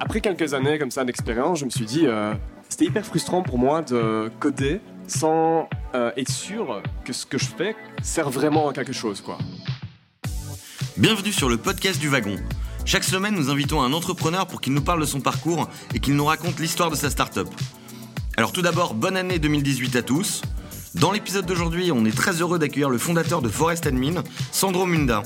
Après quelques années comme ça d'expérience, je me suis dit, euh, c'était hyper frustrant pour moi de coder sans euh, être sûr que ce que je fais sert vraiment à quelque chose, quoi. Bienvenue sur le podcast du wagon. Chaque semaine, nous invitons un entrepreneur pour qu'il nous parle de son parcours et qu'il nous raconte l'histoire de sa start-up. Alors tout d'abord, bonne année 2018 à tous. Dans l'épisode d'aujourd'hui, on est très heureux d'accueillir le fondateur de Forest Admin, Sandro Munda.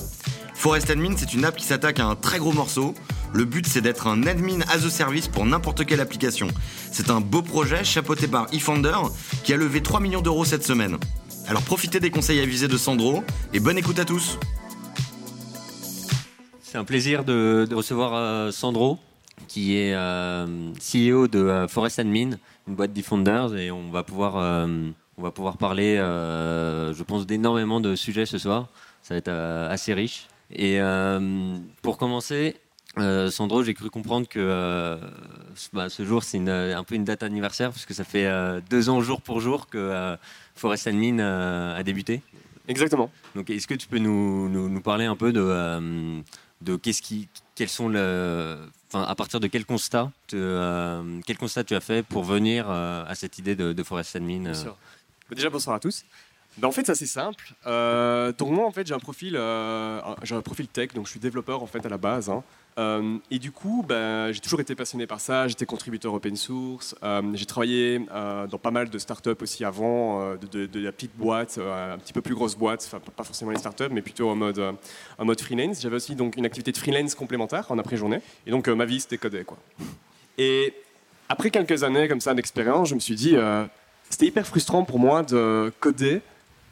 Forest Admin, c'est une app qui s'attaque à un très gros morceau. Le but, c'est d'être un admin as a service pour n'importe quelle application. C'est un beau projet chapeauté par eFounder qui a levé 3 millions d'euros cette semaine. Alors profitez des conseils avisés de Sandro et bonne écoute à tous. C'est un plaisir de, recevoir euh, Sandro, qui est euh, CEO de euh, Forest Admin, une boîte d'eFounders, et on va pouvoir, on va pouvoir parler, je pense, d'énormément de sujets ce soir. Ça va être assez riche. Et pour commencer, euh, Sandro, j'ai cru comprendre que euh, ce- bah, ce jour, c'est un peu une date anniversaire, puisque ça fait euh, deux ans jour pour jour que Forest Admin a débuté. Exactement. Donc, est-ce que tu peux nous, nous, nous parler un peu de, de qu'est-ce qui, quels sont le, à partir de quel constat, te, quel constat tu as fait pour venir à cette idée de, de Forest Admin Bien sûr. Déjà, bonsoir à tous. Bah, en fait, c'est assez simple. Euh, donc moi, en fait, j'ai un profil, euh, j'ai un profil tech, donc je suis développeur en fait à la base. hein. Euh, et du coup, bah, j'ai toujours été passionné par ça. J'étais contributeur open source. Euh, j'ai travaillé euh, dans pas mal de startups aussi avant, de, de- de la petite boîte, un petit peu plus grosse boîte, enfin pas forcément les startups, mais plutôt en mode, freelance. J'avais aussi donc une activité de freelance complémentaire en après-journée. Et donc ma vie, c'était coder quoi. Et après quelques années comme ça d'expérience, je me suis dit, c'était hyper frustrant pour moi de coder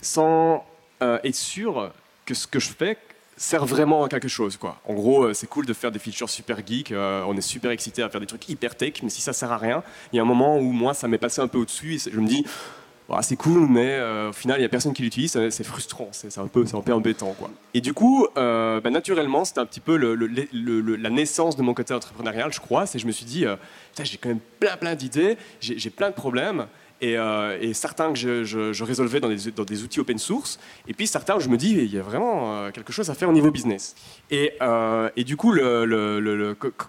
sans être sûr que ce que je fais sert vraiment à quelque chose. Quoi. En gros, euh, c'est cool de faire des features super geek, euh, on est super excité à faire des trucs hyper tech, mais si ça sert à rien, il y a un moment où moi, ça m'est passé un peu au-dessus et je me dis, Bah, c'est cool, mais euh, au final, il n'y a personne qui l'utilise, c'est frustrant, c'est un, peu- un peu embêtant. Quoi. Et du coup, bah, naturellement, c'était un petit peu la naissance de mon côté entrepreneurial, je crois. C'est je me suis dit, j'ai quand même plein, plein d'idées, j'ai plein de problèmes. Et, euh, et certains que je, résolvais dans des, outils open source, et puis certains où je me dis, il y a vraiment euh, quelque chose à faire au niveau business. Et, euh, du coup,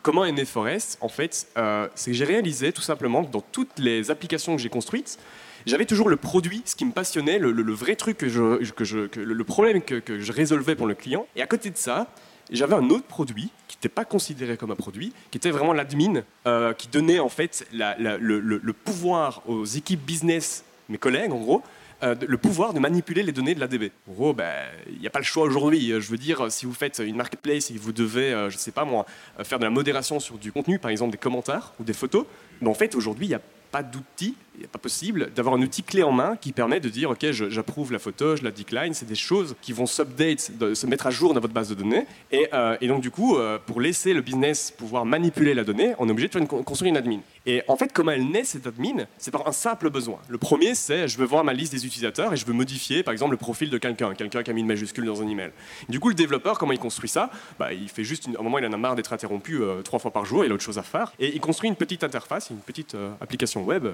comment est né Forest En fait, c'est que j'ai réalisé tout simplement que dans toutes les applications que j'ai construites, j'avais toujours le produit, ce qui me passionnait, le, vrai truc que je, que le problème que je résolvais pour le client. Et à côté de ça, j'avais un autre produit qui n'était pas considéré comme un produit, qui était vraiment l'admin, euh, qui donnait en fait le, pouvoir aux équipes business, mes collègues en gros, euh, le pouvoir de manipuler les données de l'ADB. En gros, ben, il n'y a pas le choix aujourd'hui. Euh, Je veux dire, si vous faites une marketplace et que vous devez, je ne sais pas moi, faire de la modération sur du contenu, par exemple des commentaires ou des photos, mais en fait aujourd'hui, il n'y a pas d'outil, il n'est pas possible d'avoir un outil clé en main qui permet de dire ok j'approuve la photo, je la decline, c'est des choses qui vont s'update, se mettre à jour dans votre base de données et, euh, donc du coup euh, pour laisser le business pouvoir manipuler la donnée, on est obligé de faire une, con- construire une admin. Et en fait comment elle naît cette admin, c'est par un simple besoin. Le premier c'est je veux voir ma liste des utilisateurs et je veux modifier par exemple le profil de quelqu'un, quelqu'un qui a mis une majuscule dans un email. Du coup le développeur comment il construit ça? Bah, Il fait juste une- à un moment il en a marre d'être interrompu euh, trois fois par jour, il a autre chose à faire et il construit une petite interface, une petite application web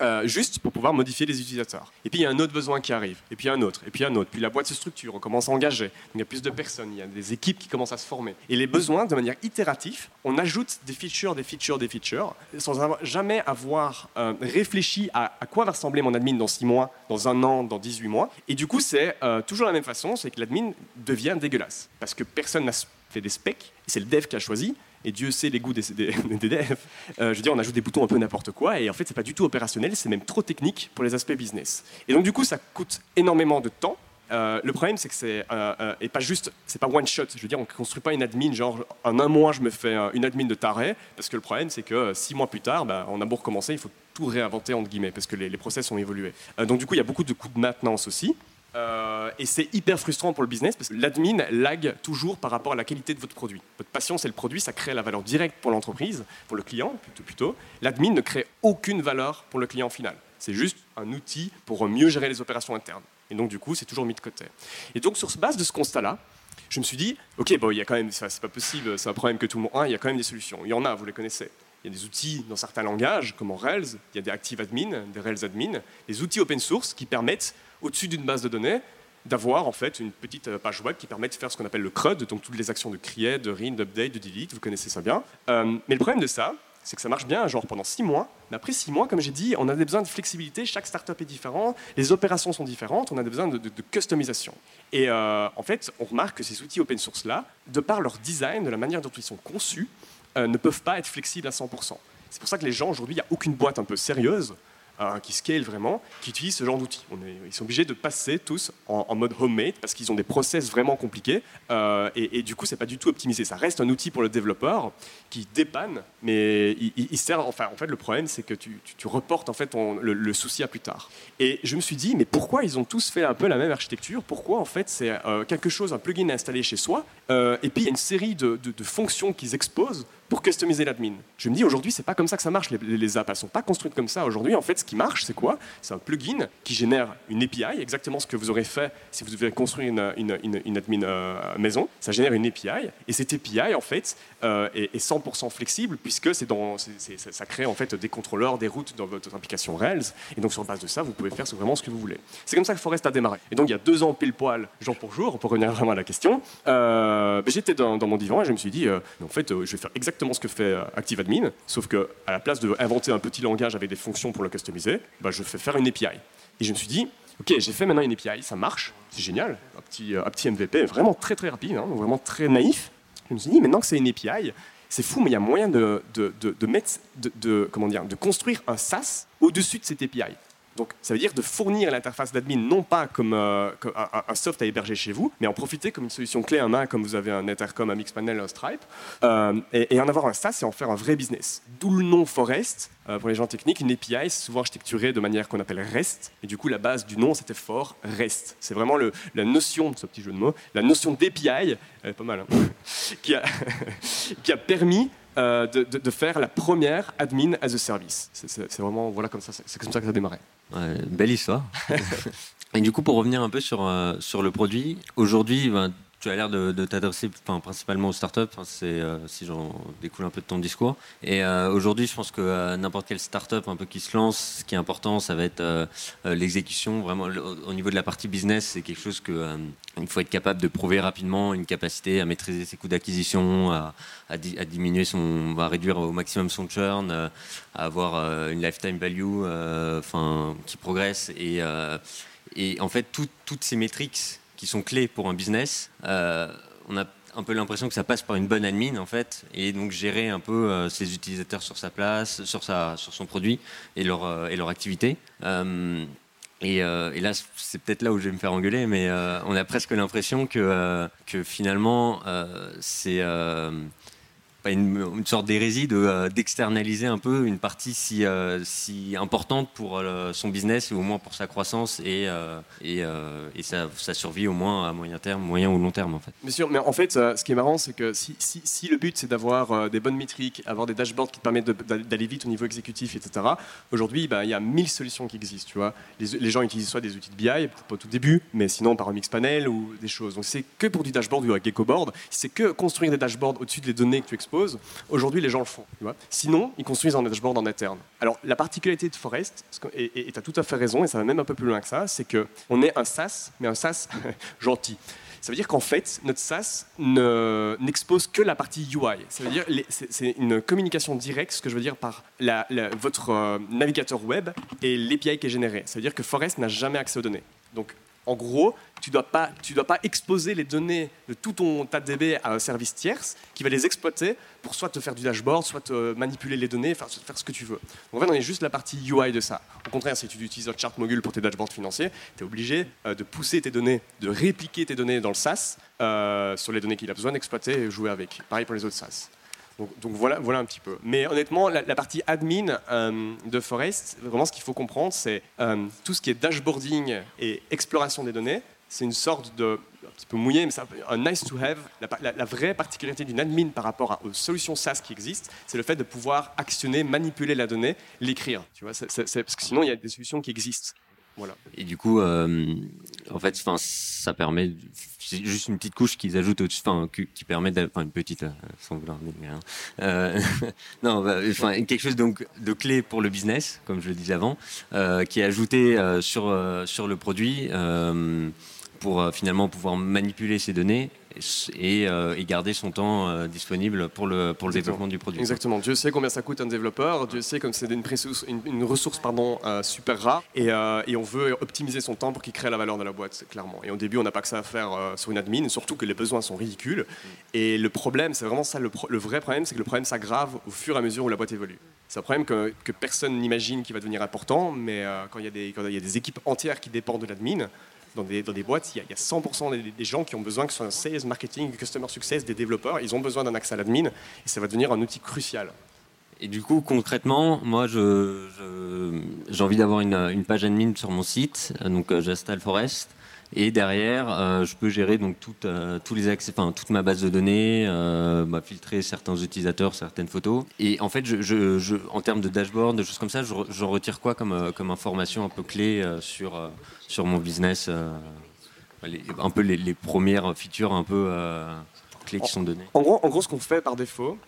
euh, juste pour pouvoir modifier les utilisateurs. Et puis il y a un autre besoin qui arrive, et puis un autre, et puis un autre. Puis la boîte se structure, on commence à engager. Il y a plus de personnes, il y a des équipes qui commencent à se former. Et les besoins, de manière itérative, on ajoute des features, des features, des features, sans jamais avoir euh, réfléchi à, quoi va ressembler mon admin dans 6 mois, dans un an, dans 18 mois. Et du coup, c'est euh, toujours la même façon, c'est que l'admin devient dégueulasse. Parce que personne n'a fait des specs, c'est le dev qui a choisi, et Dieu sait les goûts des, des-. Euh, je veux dire, on ajoute des boutons un peu n'importe quoi, et en fait, c'est pas du tout opérationnel, c'est même trop technique pour les aspects business. Et donc, du coup, ça coûte énormément de temps. Euh, le problème, c'est que c'est euh, pas juste, c'est pas one shot. Je veux dire, on construit pas une admin genre en un mois, je me fais une admin de taré, parce que le problème, c'est que six mois plus tard, bah, on a beau recommencer, il faut tout réinventer entre guillemets, parce que les, les process ont évolué. Donc, du coup, il y a beaucoup de coûts de maintenance aussi. Euh, et c'est hyper frustrant pour le business parce que l'admin lag toujours par rapport à la qualité de votre produit. Votre passion, c'est le produit, ça crée la valeur directe pour l'entreprise, pour le client plutôt. L'admin ne crée aucune valeur pour le client final. C'est juste un outil pour mieux gérer les opérations internes. Et donc, du coup, c'est toujours mis de côté. Et donc, sur base de ce constat-là, je me suis dit, ok, bon, il y a quand même, c'est pas possible, c'est un problème que tout le monde a, il y a quand même des solutions. Il y en a, vous les connaissez. Il y a des outils dans certains langages, comme en Rails, il y a des Active Admin, des Rails Admin, des outils open source qui permettent, au-dessus d'une base de données, d'avoir en fait une petite euh, page web qui permet de faire ce qu'on appelle le CRUD, donc toutes les actions de create, de read, d'update, de delete, vous connaissez ça bien. Euh, mais le problème de ça, c'est que ça marche bien, genre pendant six mois. Mais après six mois, comme j'ai dit, on a des besoins de flexibilité. Chaque startup est différent, les opérations sont différentes, on a des besoins de, customisation. Et euh, en fait, on remarque que ces outils open source là, de par leur design, de la manière dont ils sont conçus, ne peuvent pas être flexibles à 100%. C'est pour ça que les gens aujourd'hui, il n'y a aucune boîte un peu sérieuse qui scale vraiment, qui utilisent ce genre d'outils. Ils sont obligés de passer tous en, mode homemade parce qu'ils ont des process vraiment compliqués euh, et, du coup, c'est pas du tout optimisé. Ça reste un outil pour le développeur qui dépanne, mais il, sert. Enfin, en fait, le problème, c'est que tu, reportes en fait le, souci à plus tard. Et je me suis dit, mais pourquoi ils ont tous fait un peu la même architecture? Pourquoi en fait c'est euh, quelque chose, un plugin installé chez soi, et puis il y a une série de fonctions qu'ils exposent pour customiser l'admin. Je me dis aujourd'hui, c'est pas comme ça que ça marche. Les, apps, elles sont pas construites comme ça. Aujourd'hui, en fait, ce qui marche, c'est quoi? C'est un plugin qui génère une API, exactement ce que vous aurez fait si vous devez construire une, une, admin euh, maison. Ça génère une API, et cette API, en fait, euh, est, 100% flexible puisque c'est dans, ça crée en fait des contrôleurs, des routes dans votre application Rails. Et donc sur base de ça, vous pouvez faire vraiment ce que vous voulez. C'est comme ça que Forest a démarré. Et donc il y a deux ans pile poil, jour pour jour, pour revenir vraiment à la question, euh, j'étais dans, dans, mon divan et je me suis dit, en fait, je vais faire exactement ce que fait euh, ActiveAdmin, sauf que à la place d'inventer un petit langage avec des fonctions pour le customiser, bah, je fais faire une API. Et je me suis dit, ok, j'ai fait maintenant une API, ça marche, c'est génial, un petit, euh, un petit MVP vraiment très très rapide, hein, vraiment très naïf. Je me suis dit, maintenant que c'est une API, c'est fou, mais il y a moyen de, de, de, mettre, de, comment dire, de construire un SaaS au-dessus de cette API. Donc, ça veut dire de fournir l'interface d'admin non pas comme, euh, un, soft à héberger chez vous, mais en profiter comme une solution clé en main, comme vous avez un Ethercom, un Mixpanel, un Stripe, euh, et, en avoir un SaaS et en faire un vrai business. D'où le nom Forest. Euh, pour les gens techniques, une API, souvent architecturé de manière qu'on appelle REST, et du coup, la base du nom, c'était For REST. C'est vraiment la notion, ce petit jeu de mots, la notion d'API, pas mal, hein, qui, a, permis euh, de, faire la première admin as a service. C'est vraiment voilà comme ça, c'est comme ça que ça a belle histoire. Et du coup, pour revenir un peu sur, euh, sur le produit, aujourd'hui, ben, tu as l'air de, t'adresser principalement aux startups, c'est, euh, si j'en découle un peu de ton discours. Et euh, aujourd'hui, je pense que euh, n'importe quelle startup un peu qui se lance, ce qui est important, ça va être l'exécution. Vraiment, au niveau de la partie business, c'est quelque chose que il faut être capable de prouver rapidement une capacité à maîtriser ses coûts d'acquisition, à, diminuer son, à réduire au maximum son churn, à avoir une lifetime value, enfin, qui progresse et en fait, toutes ces métriques sont clés pour un business, euh, on a un peu l'impression que ça passe par une bonne admin en fait, et donc gérer un peu euh, ses utilisateurs sur sa place, sur, sa, sur son produit et leur, euh, et leur activité. Et, et, là, c'est peut-être là où je vais me faire engueuler, mais on a presque l'impression que, que finalement, c'est une, sorte d'hérésie euh, d'externaliser un peu une partie si, euh, si importante pour euh, son business, ou au moins pour sa croissance et, et, sa, survie au moins à moyen terme, moyen ou long terme en fait. Bien mais en fait, ce qui est marrant, c'est que si, si, le but c'est d'avoir des bonnes métriques, avoir des dashboards qui te permettent d'aller vite au niveau exécutif, etc., aujourd'hui, bah, il y a mille solutions qui existent. Tu vois. Les, gens utilisent soit des outils de BI, pas au tout début, mais sinon par un mix panel ou des choses. Donc c'est que pour du dashboard ou un Geckoboard, c'est que construire des dashboards au-dessus des données que tu Aujourd'hui, les gens le font. Sinon, ils construisent un dashboard en interne. Alors, la particularité de Forest, et tu as tout à fait raison, et ça va même un peu plus loin que ça, c'est qu'on est un SaaS, mais un SaaS gentil. Ça veut dire qu'en fait, notre SaaS n'expose que la partie UI. Ça veut dire c'est une communication directe, ce que je veux dire par votre euh, navigateur web et l'API qui est généré. Ça veut dire que Forest n'a jamais accès aux données. Donc en gros, tu ne dois, pas, exposer les données de tout ton DB à un service tierce qui va les exploiter pour soit te faire du dashboard, soit te manipuler les données, faire, faire ce que tu veux. en fait, on est juste la partie UI de ça. Au contraire, si tu utilises un chart mogul pour tes dashboards financiers, tu es obligé euh, de pousser tes données, de répliquer tes données dans le SaaS euh, sur les données qu'il a besoin d'exploiter et jouer avec. Pareil pour les autres SaaS. Donc, voilà, un petit peu. Mais honnêtement, la, partie admin euh, de Forest, vraiment ce qu'il faut comprendre, c'est euh, tout ce qui est dashboarding et exploration des données. C'est une sorte de, un petit peu mouillé, mais c'est un nice to have. La, vraie particularité d'une admin par rapport aux solutions SaaS qui existent, c'est le fait de pouvoir actionner, manipuler la donnée, l'écrire. Tu vois, parce que sinon, il y a des solutions qui existent. Voilà. Et du coup, euh, en fait, ça permet, c'est juste une petite couche qu'ils ajoutent au-dessus, enfin, qui, permet, enfin, une petite, euh, sans vouloir rien. Euh, non, bah, enfin, quelque chose donc de clé pour le business, comme je le disais avant, qui est ajouté sur sur le produit pour finalement pouvoir manipuler ces données et, et garder son temps disponible pour le, pour le développement du produit. Exactement. Dieu sait combien ça coûte un développeur, Dieu sait comme c'est une, une, une, ressource pardon, super rare, et, et, on veut optimiser son temps pour qu'il crée la valeur de la boîte, clairement. Et au début, on n'a pas que ça à faire sur une admin, surtout que les besoins sont ridicules. Et le problème, c'est vraiment ça, le, le vrai problème, c'est que le problème s'aggrave au fur et à mesure où la boîte évolue. C'est un problème que, que personne n'imagine qui va devenir important, mais euh, quand il y, y, a des équipes entières qui dépendent de l'admin, dans des, dans des, boîtes, il y a, 100% des, gens qui ont besoin, que ce soit un sales, marketing, customer success, des développeurs, ils ont besoin d'un accès à l'admin et ça va devenir un outil crucial. Et du coup, concrètement, moi, j'ai envie d'avoir une, une, page admin sur mon site, donc euh, j'installe Forest. Et derrière, euh, je peux gérer donc toute, euh, tous les accès, enfin, toute ma base de données, euh, bah, filtrer certains utilisateurs, certaines photos. Et en fait, je, je, en termes de dashboard, de choses comme ça, j'en retire quoi comme, information un peu clé sur, sur mon business Un peu les, premières features un peu clés qui sont données. En gros, en gros ce qu'on fait par défaut,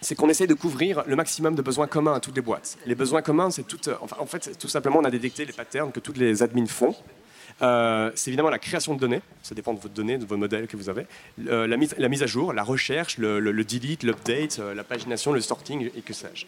c'est qu'on essaie de couvrir le maximum de besoins communs à toutes les boîtes. Les besoins communs, c'est tout, en fait, tout simplement, on a détecté les patterns que toutes les admins font. Euh, c'est évidemment la création de données, ça dépend de votre données, de vos modèles que vous avez, euh, la, mise, à jour, la recherche, le, delete, l'update, euh, la pagination, le sorting et que sais-je.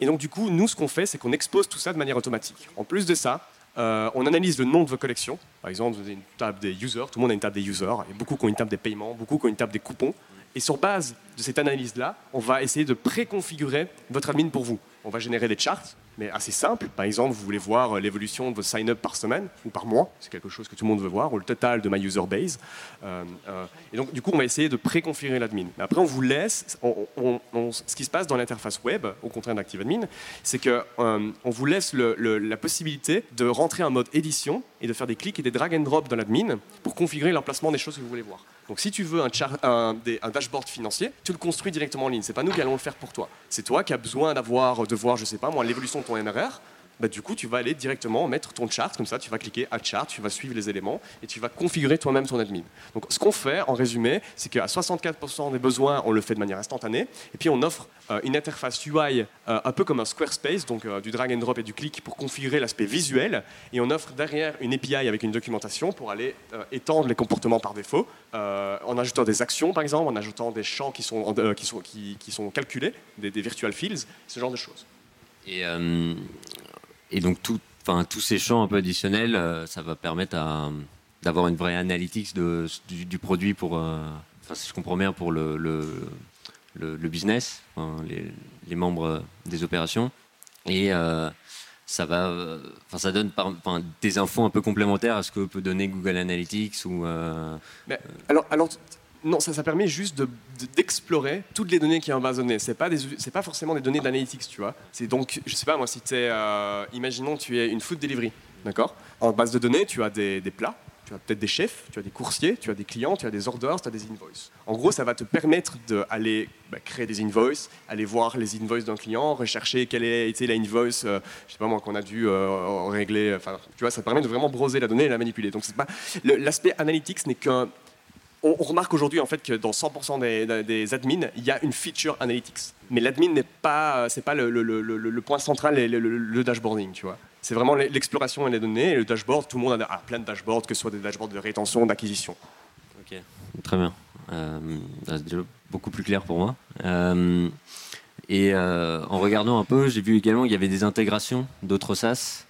et donc du coup, nous, ce qu'on fait, c'est qu'on expose tout ça de manière automatique. En plus de ça, on analyse le nom de vos collections. Par exemple, vous avez une table des users, tout le monde a une table des users, beaucoup qui ont une table des paiements, beaucoup qui ont une table des coupons. Et sur base de cette analyse-là, on va essayer de préconfigurer votre admin pour vous. On va générer des charts, mais assez simples. Par exemple, vous voulez voir l'évolution de vos sign-up par semaine ou par mois. C'est quelque chose que tout le monde veut voir, ou le total de ma user base. Euh, euh, et donc, du coup, on va essayer de préconfigurer l'admin. Mais après, on vous laisse. ce qui se passe dans l'interface web, au contraire d'ActiveAdmin, c'est qu'on euh, on vous laisse la possibilité de rentrer en mode édition et de faire des clics et des drag and drop dans l'admin pour configurer l'emplacement des choses que vous voulez voir. Donc si tu veux un, dashboard financier, tu le construis directement en ligne. C'est pas nous qui allons le faire pour toi. C'est toi qui as besoin d'avoir, de voir, je sais pas moi, l'évolution de ton MRR. Bah, du coup, tu vas aller directement mettre ton chart, comme ça, tu vas cliquer Add Chart, tu vas suivre les éléments et tu vas configurer toi-même ton admin. Donc, ce qu'on fait, en résumé, c'est qu'à 64% des besoins, on le fait de manière instantanée, et puis on offre euh, une interface UI euh, un peu comme un Squarespace, donc euh, du drag and drop et du clic pour configurer l'aspect visuel, et on offre derrière une API avec une documentation pour aller étendre les comportements par défaut, en ajoutant des actions, par exemple, en ajoutant des champs qui sont, qui sont, qui, sont calculés, des, des virtual fields, ce genre de choses. Et et donc tout, tous ces champs un peu additionnels, euh, ça va permettre d'avoir une vraie analytics du, produit pour, euh, si je comprends bien, pour le, le, business, les, membres des opérations. Et euh, ça va, enfin, ça donne des infos un peu complémentaires à ce que peut donner Google Analytics ou. alors, alors non, ça, permet juste d'explorer toutes les données qui base de données. C'est pas pas forcément des données d'analytics, tu vois. C'est donc, je sais pas moi, si tu es, euh, imaginons, tu es une food delivery, d'accord? En base de données, tu as des, plats, tu as peut-être des chefs, tu as des coursiers, tu as des clients, tu as des orders, tu as des invoices. En gros, ça va te permettre d'aller bah, créer des invoices, aller voir les invoices d'un client, rechercher quelle a été la invoice, euh, je sais pas moi, qu'on a dû euh, régler. Enfin, tu vois, ça permet de vraiment broser la donnée et la manipuler. Donc, l'aspect analytics n'est qu'un on, remarque aujourd'hui en fait que dans 100% des, admins, il y a une feature analytics. Mais l'admin n'est pas, c'est pas le, point central, le, dashboarding, tu vois. C'est vraiment l'exploration et les données. Et le dashboard, tout le monde a, plein de dashboards, que ce soit des dashboards de rétention, d'acquisition. Ok, très bien. Euh, c'est déjà beaucoup plus clair pour moi. Euh, et euh, en regardant un peu, j'ai vu également qu'il y avait des intégrations d'autres SaaS,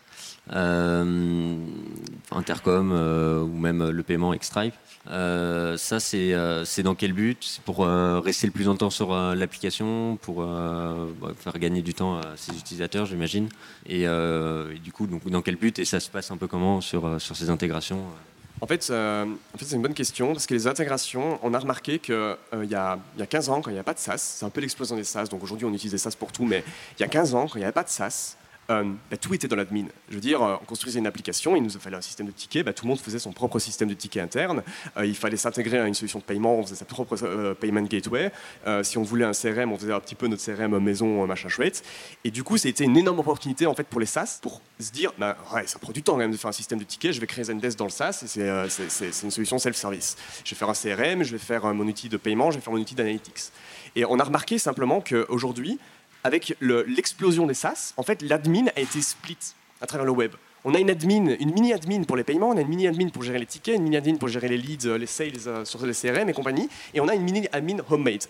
Intercom ou même le paiement avec Stripe. Euh, ça, euh, c'est dans quel but? C'est pour euh, rester le plus longtemps sur l'application, pour bah, faire gagner du temps à ses utilisateurs, j'imagine. Et, du coup, donc, dans quel but? Et ça se passe un peu comment sur, sur ces intégrations? En fait, en fait c'est une bonne question parce que les intégrations, on a remarqué qu'il y, a, y a 15 ans, quand il n'y a pas de SaaS, c'est un peu l'explosion des SaaS, donc aujourd'hui on utilise des SaaS pour tout, mais il y a 15 ans, quand il n'y avait pas de SaaS, euh, bah, tout était dans l'admin. Je veux dire, euh, on construisait une application, il nous fallait un système de tickets, bah, tout le monde faisait son propre système de tickets interne. Euh, il fallait s'intégrer à une solution de paiement, on faisait sa propre payment gateway. si on voulait un CRM, on faisait un petit peu notre CRM maison, machin chouette. Et du coup, c'était une énorme opportunité en fait pour les SaaS pour se dire, bah, ouais, ça prend du temps quand même de faire un système de tickets. Je vais créer Zendesk dans le SaaS, et c'est une solution self-service. Je vais faire un CRM, je vais faire mon outil de paiement, je vais faire mon outil d'analytics. Et on a remarqué simplement qu'aujourd'hui, avec l'explosion des SaaS, en fait, l'admin a été split à travers le web. On a une admin, une mini admin pour les paiements, on a une mini admin pour gérer les tickets, une mini admin pour gérer les leads, euh, les sales euh, sur les CRM et compagnie, et on a une mini admin homemade.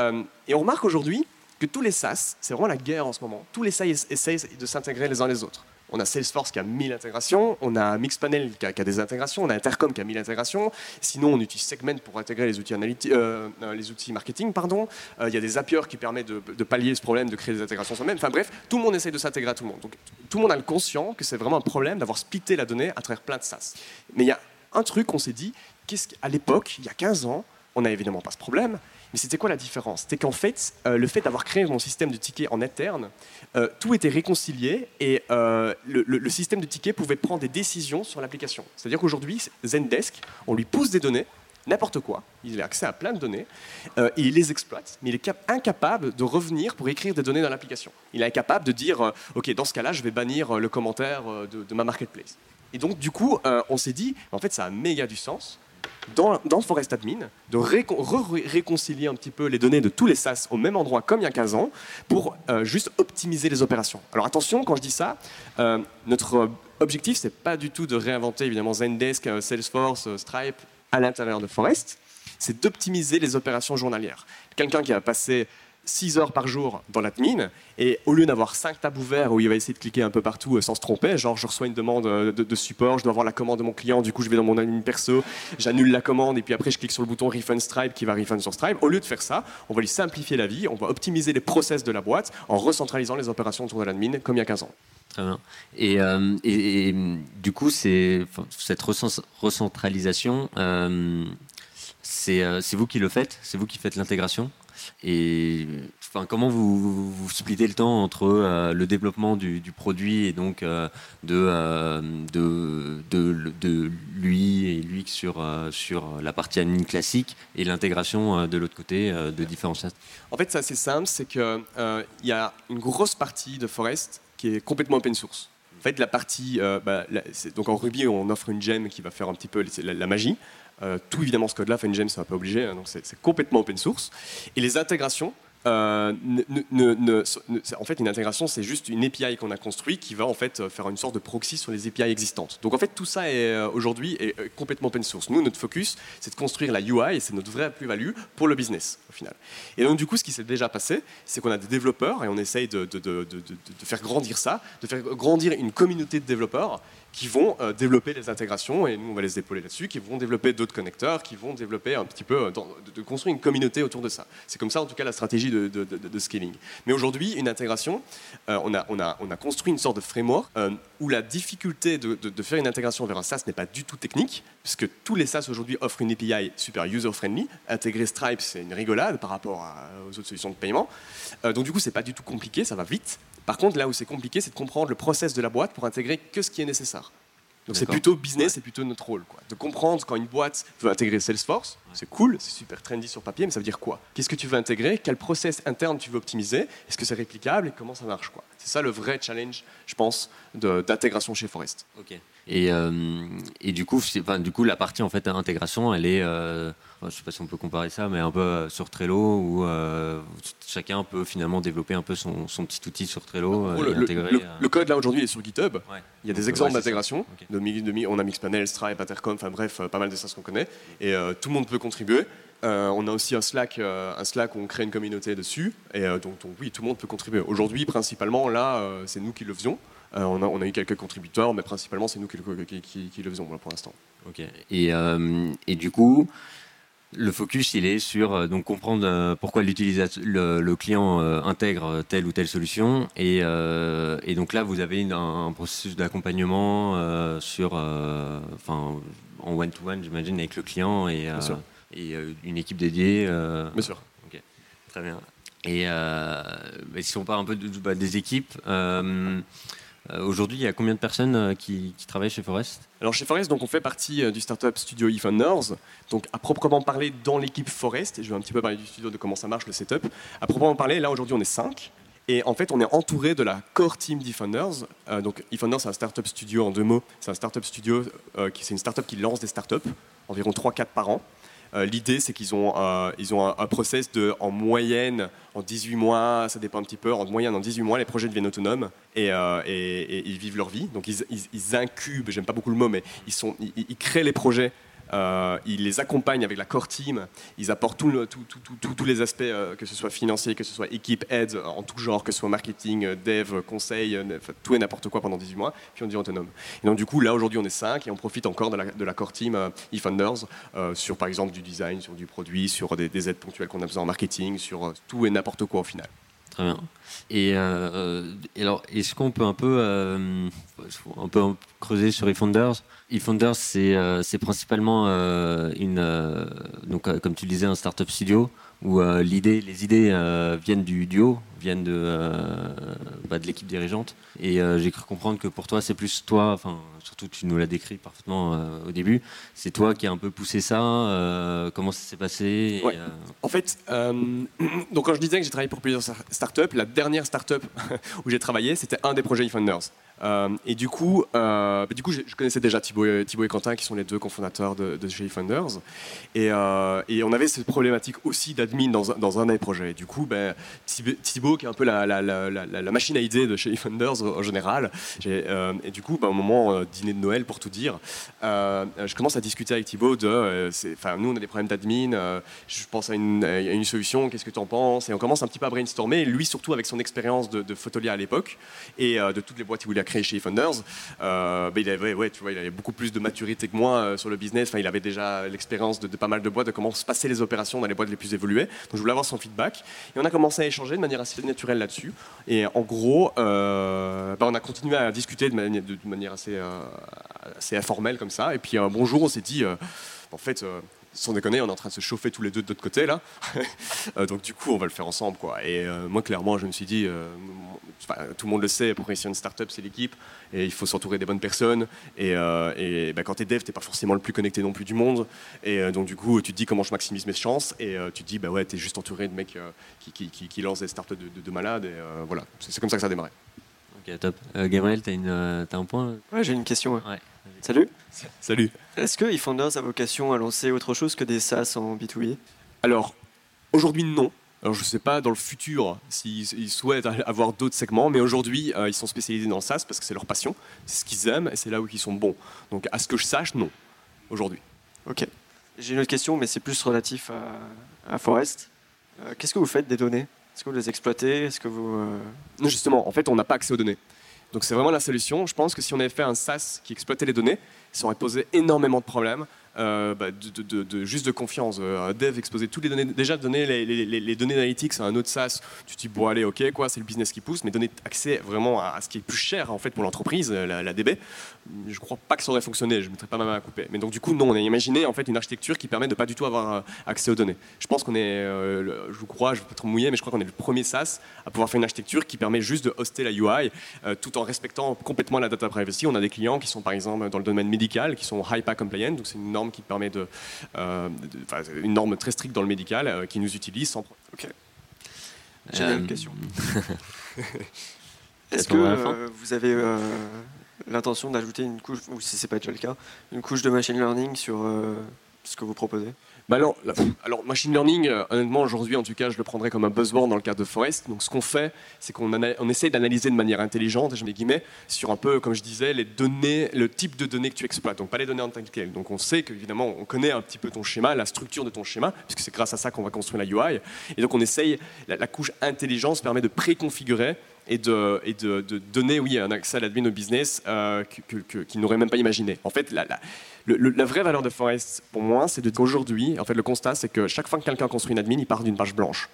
Euh, et on remarque aujourd'hui que tous les SaaS, c'est vraiment la guerre en ce moment. Tous les SaaS essayent de s'intégrer les uns les autres. On a Salesforce qui a 1000 intégrations, on a Mixpanel qui a, des intégrations, on a Intercom qui a 1000 intégrations. Sinon, on utilise Segment pour intégrer les outils, euh, euh, marketing. pardon. Euh, Il y a des Zapier qui permettent de, de pallier ce problème, de créer des intégrations soi-même. Enfin bref, tout le monde essaye de s'intégrer à tout le monde. Donc tout le monde a le conscient que c'est vraiment un problème d'avoir splitté la donnée à travers plein de SaaS. Mais il y a un truc qu'on s'est dit, qu'est-ce qu'à l'époque, il y a 15 ans, on n'a évidemment pas ce problème, mais c'était quoi la différence? C'était qu'en fait, euh, le fait d'avoir créé mon système de tickets en interne, euh, tout était réconcilié et euh, le, système de tickets pouvait prendre des décisions sur l'application. C'est-à-dire qu'aujourd'hui, Zendesk, on lui pousse des données, n'importe quoi, il a accès à plein de données, et il les exploite, mais il est cap- incapable de revenir pour écrire des données dans l'application. Il est incapable de dire, OK, dans ce cas-là, je vais bannir le commentaire de, de ma marketplace. Et donc, du coup, on s'est dit, en fait, ça a méga du sens dans, Forest Admin, de réconcilier un petit peu les données de tous les SaaS au même endroit comme il y a 15 ans pour euh, juste optimiser les opérations. Alors attention, quand je dis ça, euh, notre objectif, c'est pas du tout de réinventer évidemment Zendesk, euh, Salesforce, Stripe à l'intérieur de Forest, c'est d'optimiser les opérations journalières. Quelqu'un qui a passé 6 heures par jour dans l'admin, et au lieu d'avoir 5 tabs ouverts où il va essayer de cliquer un peu partout euh, sans se tromper, genre je reçois une demande euh, de, support, je dois avoir la commande de mon client, du coup je vais dans mon admin perso, j'annule la commande et puis après je clique sur le bouton refund Stripe qui va refund sur Stripe. Au lieu de faire ça, on va lui simplifier la vie, on va optimiser les process de la boîte en recentralisant les opérations autour de l'admin comme il y a 15 ans. Très bien. Et, euh, et- du coup, cette recen- recentralisation, euh, c'est vous qui le faites, c'est vous qui faites l'intégration? Et enfin, comment vous, vous, splittez le temps entre euh, le développement du, du produit et donc euh, de, euh, de, lui et lui sur, sur la partie admin classique et l'intégration de l'autre côté de différents SaaS En fait, c'est assez simple, c'est qu'il y a une grosse partie de Forest qui est complètement open source. En fait, la partie, bah, donc en Ruby, on offre une gem qui va faire un petit peu la magie. Euh, tout évidemment, ce code-là gem, c'est un peu obligé, hein, donc c'est complètement open source. Et les intégrations, euh, en fait, une intégration, c'est juste une API qu'on a construite qui va en fait euh, faire une sorte de proxy sur les API existantes. Donc en fait, tout ça aujourd'hui est complètement open source. Nous, notre focus, c'est de construire la UI et c'est notre vraie plus-value pour le business au final. Et donc du coup, ce qui s'est déjà passé, c'est qu'on a des développeurs et on essaye de faire grandir ça, de faire grandir une communauté de développeurs qui vont euh, développer les intégrations et nous on va les épauler là-dessus, qui vont développer d'autres connecteurs, qui vont développer un petit peu, euh, de, construire une communauté autour de ça. C'est comme ça en tout cas la stratégie de, scaling. Mais aujourd'hui, une intégration, euh, on, a, on, a, on a construit une sorte de framework où la difficulté de, faire une intégration vers un SaaS n'est pas du tout technique, puisque tous les SaaS aujourd'hui offrent une API super user-friendly. Intégrer Stripe, c'est une rigolade par rapport aux autres solutions de paiement. Donc du coup, c'est pas du tout compliqué, ça va vite. Par contre, là où c'est compliqué, c'est de comprendre le process de la boîte pour intégrer que ce qui est nécessaire. Donc c'est plutôt business, c'est plutôt notre rôle. Quoi. De comprendre quand une boîte veut intégrer Salesforce, c'est cool, c'est super trendy sur papier, mais ça veut dire quoi? Qu'est-ce que tu veux intégrer? Quel process interne tu veux optimiser? Est-ce que c'est réplicable? Et comment ça marche quoi? C'est ça le vrai challenge, je pense, d'intégration chez Forest. Ok. Et, euh, et du coup, enfin, du coup, la partie en fait intégration, elle est, euh, je sais pas si on peut comparer ça, mais un peu euh, sur Trello où euh, chacun peut finalement développer un peu son, son petit outil sur Trello Oh, le, et intégrer. le- le code là aujourd'hui est sur GitHub. ouais. Il y a Donc, des exemples ouais, d'intégration. De on a Mixpanel, Stripe, Intercom, enfin bref, pas mal de ça qu'on connaît. Et tout le monde peut contribuer. Euh, on a aussi un Slack, euh, un Slack où on crée une communauté dessus. Et euh, donc, donc, oui, tout le monde peut contribuer. Aujourd'hui, principalement, là, euh, c'est nous qui le faisions. Euh, on, a, on a eu quelques contributeurs, mais principalement, c'est nous qui, le- qui- qui- qui le faisons voilà, pour l'instant. Ok. Et, euh, et du coup, le focus, il est sur euh, donc comprendre pourquoi l'utilisateur, le, le client euh, intègre telle ou telle solution. Et, euh, et donc là, vous avez un, un processus d'accompagnement euh, sur, euh, enfin, en one to one, j'imagine, avec le client et, euh, sûr. Et euh, une équipe dédiée. euh, Bien sûr. Très bien. Et euh, bah, si on parle un peu de- bah, des équipes, aujourd'hui, il y a combien de personnes qui, qui travaillent chez Forest? Alors chez Forest, donc on fait partie du startup studio eFounders. Donc à proprement parler dans l'équipe Forest, et je vais un petit peu parler du studio de comment ça marche le setup. À proprement parler, là aujourd'hui on est 5. Et en fait, on est entouré de la core team d'eFounders. Euh, donc eFounders, c'est un startup studio en deux mots. C'est un startup studio euh, qui c'est une startup qui lance des startups, environ 3-4 par an. L'idée, c'est qu'ils ont, ils ont un, process de, en moyenne, en 18 mois, ça dépend un petit peu, en moyenne, en 18 mois, les projets deviennent autonomes et, ils vivent leur vie. Donc ils, ils, incubent, j'aime pas beaucoup le mot, mais ils, sont, ils créent les projets euh, ils les accompagnent avec la core team. Ils apportent tous les aspects, euh, que ce soit financier, que ce soit équipe, aide, en tout genre, que ce soit marketing, euh, dev, conseil, tout et n'importe quoi pendant 18 mois, puis on dit autonome. Et donc du coup, là aujourd'hui, on est 5 et on profite encore de la, core team eFunders sur par exemple du design, sur du produit, sur des, aides ponctuelles qu'on a besoin en marketing, sur tout et n'importe quoi au final. Très bien. Et, alors, est-ce qu'on peut un peu, un peu creuser sur eFunders eFounders, c'est euh, principalement euh, une, euh, donc, comme tu le disais, un startup studio où l'idée, les idées viennent du duo, viennent de, bah, de l'équipe dirigeante. Et j'ai cru comprendre que pour toi, c'est plus toi, enfin, surtout tu nous l'as décrit parfaitement au début, c'est toi qui as un peu poussé ça. comment ça s'est passé En fait, donc quand je disais que j'ai travaillé pour plusieurs startups, la dernière startup où j'ai travaillé, c'était un des projets eFounders. Euh, et du coup, euh, bah, du coup je, connaissais déjà Thibaut et, Thibaut et Quentin, qui sont les deux cofondateurs de, de chez Funders. Et, euh, et, on avait cette problématique aussi d'admin dans, dans, un des projets. du coup, ben, Thibaut, qui est un peu la, machine à idées de chez Funders en général, et du coup, ben, au moment dîner de Noël, pour tout dire, je commence à discuter avec Thibaut de, enfin, nous on a des problèmes d'admin, je pense à une, une solution, qu'est-ce que tu en penses? Et on commence un petit peu à brainstormer, lui surtout avec son expérience de, de Photolia à l'époque, et de toutes les boîtes qu'il voulait créé chez Funders, euh, ben, il, avait, il beaucoup plus de maturité que moi euh, sur le business. Il avait déjà l'expérience de, pas mal de boîtes, de comment se passaient les opérations dans les boîtes les plus évoluées. Donc je voulais avoir son feedback. Et on a commencé à échanger de manière assez naturelle là-dessus. Et en gros, euh, ben, on a continué à discuter de manière, de, manière assez, assez informelle comme ça. Et puis un bonjour, on s'est dit, en fait, sans déconner, on est en train de se chauffer tous les deux de l'autre côté là. donc du coup, on va le faire ensemble quoi. Et moi, clairement, je me suis dit, tout le monde le sait, pour réussir une startup, c'est l'équipe, et il faut s'entourer des bonnes personnes. Et, euh, bah, quand tu es dev, tu n'es pas forcément le plus connecté non plus du monde. Et euh, donc, du coup, tu te dis comment je maximise mes chances, et euh, tu te dis, bah ouais, tu es juste entouré de mecs qui, lancent des startups de, de, malades, et voilà, c'est comme ça que ça a démarré. Ok, top. Gabriel, tu as, un point Ouais, j'ai une question. Salut. Salut. Est-ce que eFounders a vocation à lancer autre chose que des SaaS en B2B Alors, aujourd'hui, non. Alors je ne sais pas dans le futur s'ils souhaitent avoir d'autres segments, mais aujourd'hui euh, ils sont spécialisés dans le SaaS parce que c'est leur passion, c'est ce qu'ils aiment et c'est là où ils sont bons. Donc à ce que je sache, non, aujourd'hui. Ok. J'ai une autre question, mais c'est plus relatif à, Forest. Euh, qu'est-ce que vous faites des données? Est-ce que vous les exploitez? Est-ce que vous euh, Non, justement, en fait, on n'a pas accès aux données. Donc c'est vraiment la solution. Je pense que si on avait fait un SaaS qui exploitait les données, ça aurait posé énormément de problèmes. Euh, bah, de, juste de confiance. Euh, dev exposer toutes les données, déjà donner les, données analytiques à un autre SaaS, tu te dis bon allez ok quoi, c'est le business qui pousse, mais donner accès vraiment à, ce qui est plus cher en fait pour l'entreprise, la, DB, je crois pas que ça aurait fonctionné, je ne mettrais pas ma main à couper. Mais donc du coup non, on a imaginé en fait une architecture qui permet de pas du tout avoir euh, accès aux données. Je pense qu'on est, je crois, je vais pas trop mouiller, mais je crois qu'on est le premier SaaS à pouvoir faire une architecture qui permet juste de hoster la UI tout en respectant complètement la data privacy. On a des clients qui sont par exemple dans le domaine médical, qui sont HIPAA compliant, donc c'est une norme qui permet de, euh, une norme très stricte dans le médical euh, qui nous utilise sans. Ok. J'ai une euh, question. Est-ce que vous avez l'intention d'ajouter une couche, ou si c'est pas déjà le cas, une couche de machine learning sur ce que vous proposez? Bah alors, machine learning, euh, honnêtement, aujourd'hui, en tout cas, je le prendrais comme un buzzword dans le cadre de Forest. Donc, ce qu'on fait, c'est qu'on on essaie d'analyser de manière intelligente, je mets guillemets, sur un peu, comme je disais, les données, le type de données que tu exploites. Donc, pas les données en tant que telles. Donc, on sait qu'évidemment, on connaît un petit peu ton schéma, la structure de ton schéma, puisque c'est grâce à ça qu'on va construire la UI. Et donc, on essaye, la, couche intelligence permet de préconfigurer et de, donner oui, un accès à l'admin au business euh, qu'ils même pas imaginé. En fait, la vraie valeur de Forest, pour moi, c'est qu'aujourd'hui, en fait, le constat, c'est que chaque fois que quelqu'un construit une admin, il part d'une page blanche.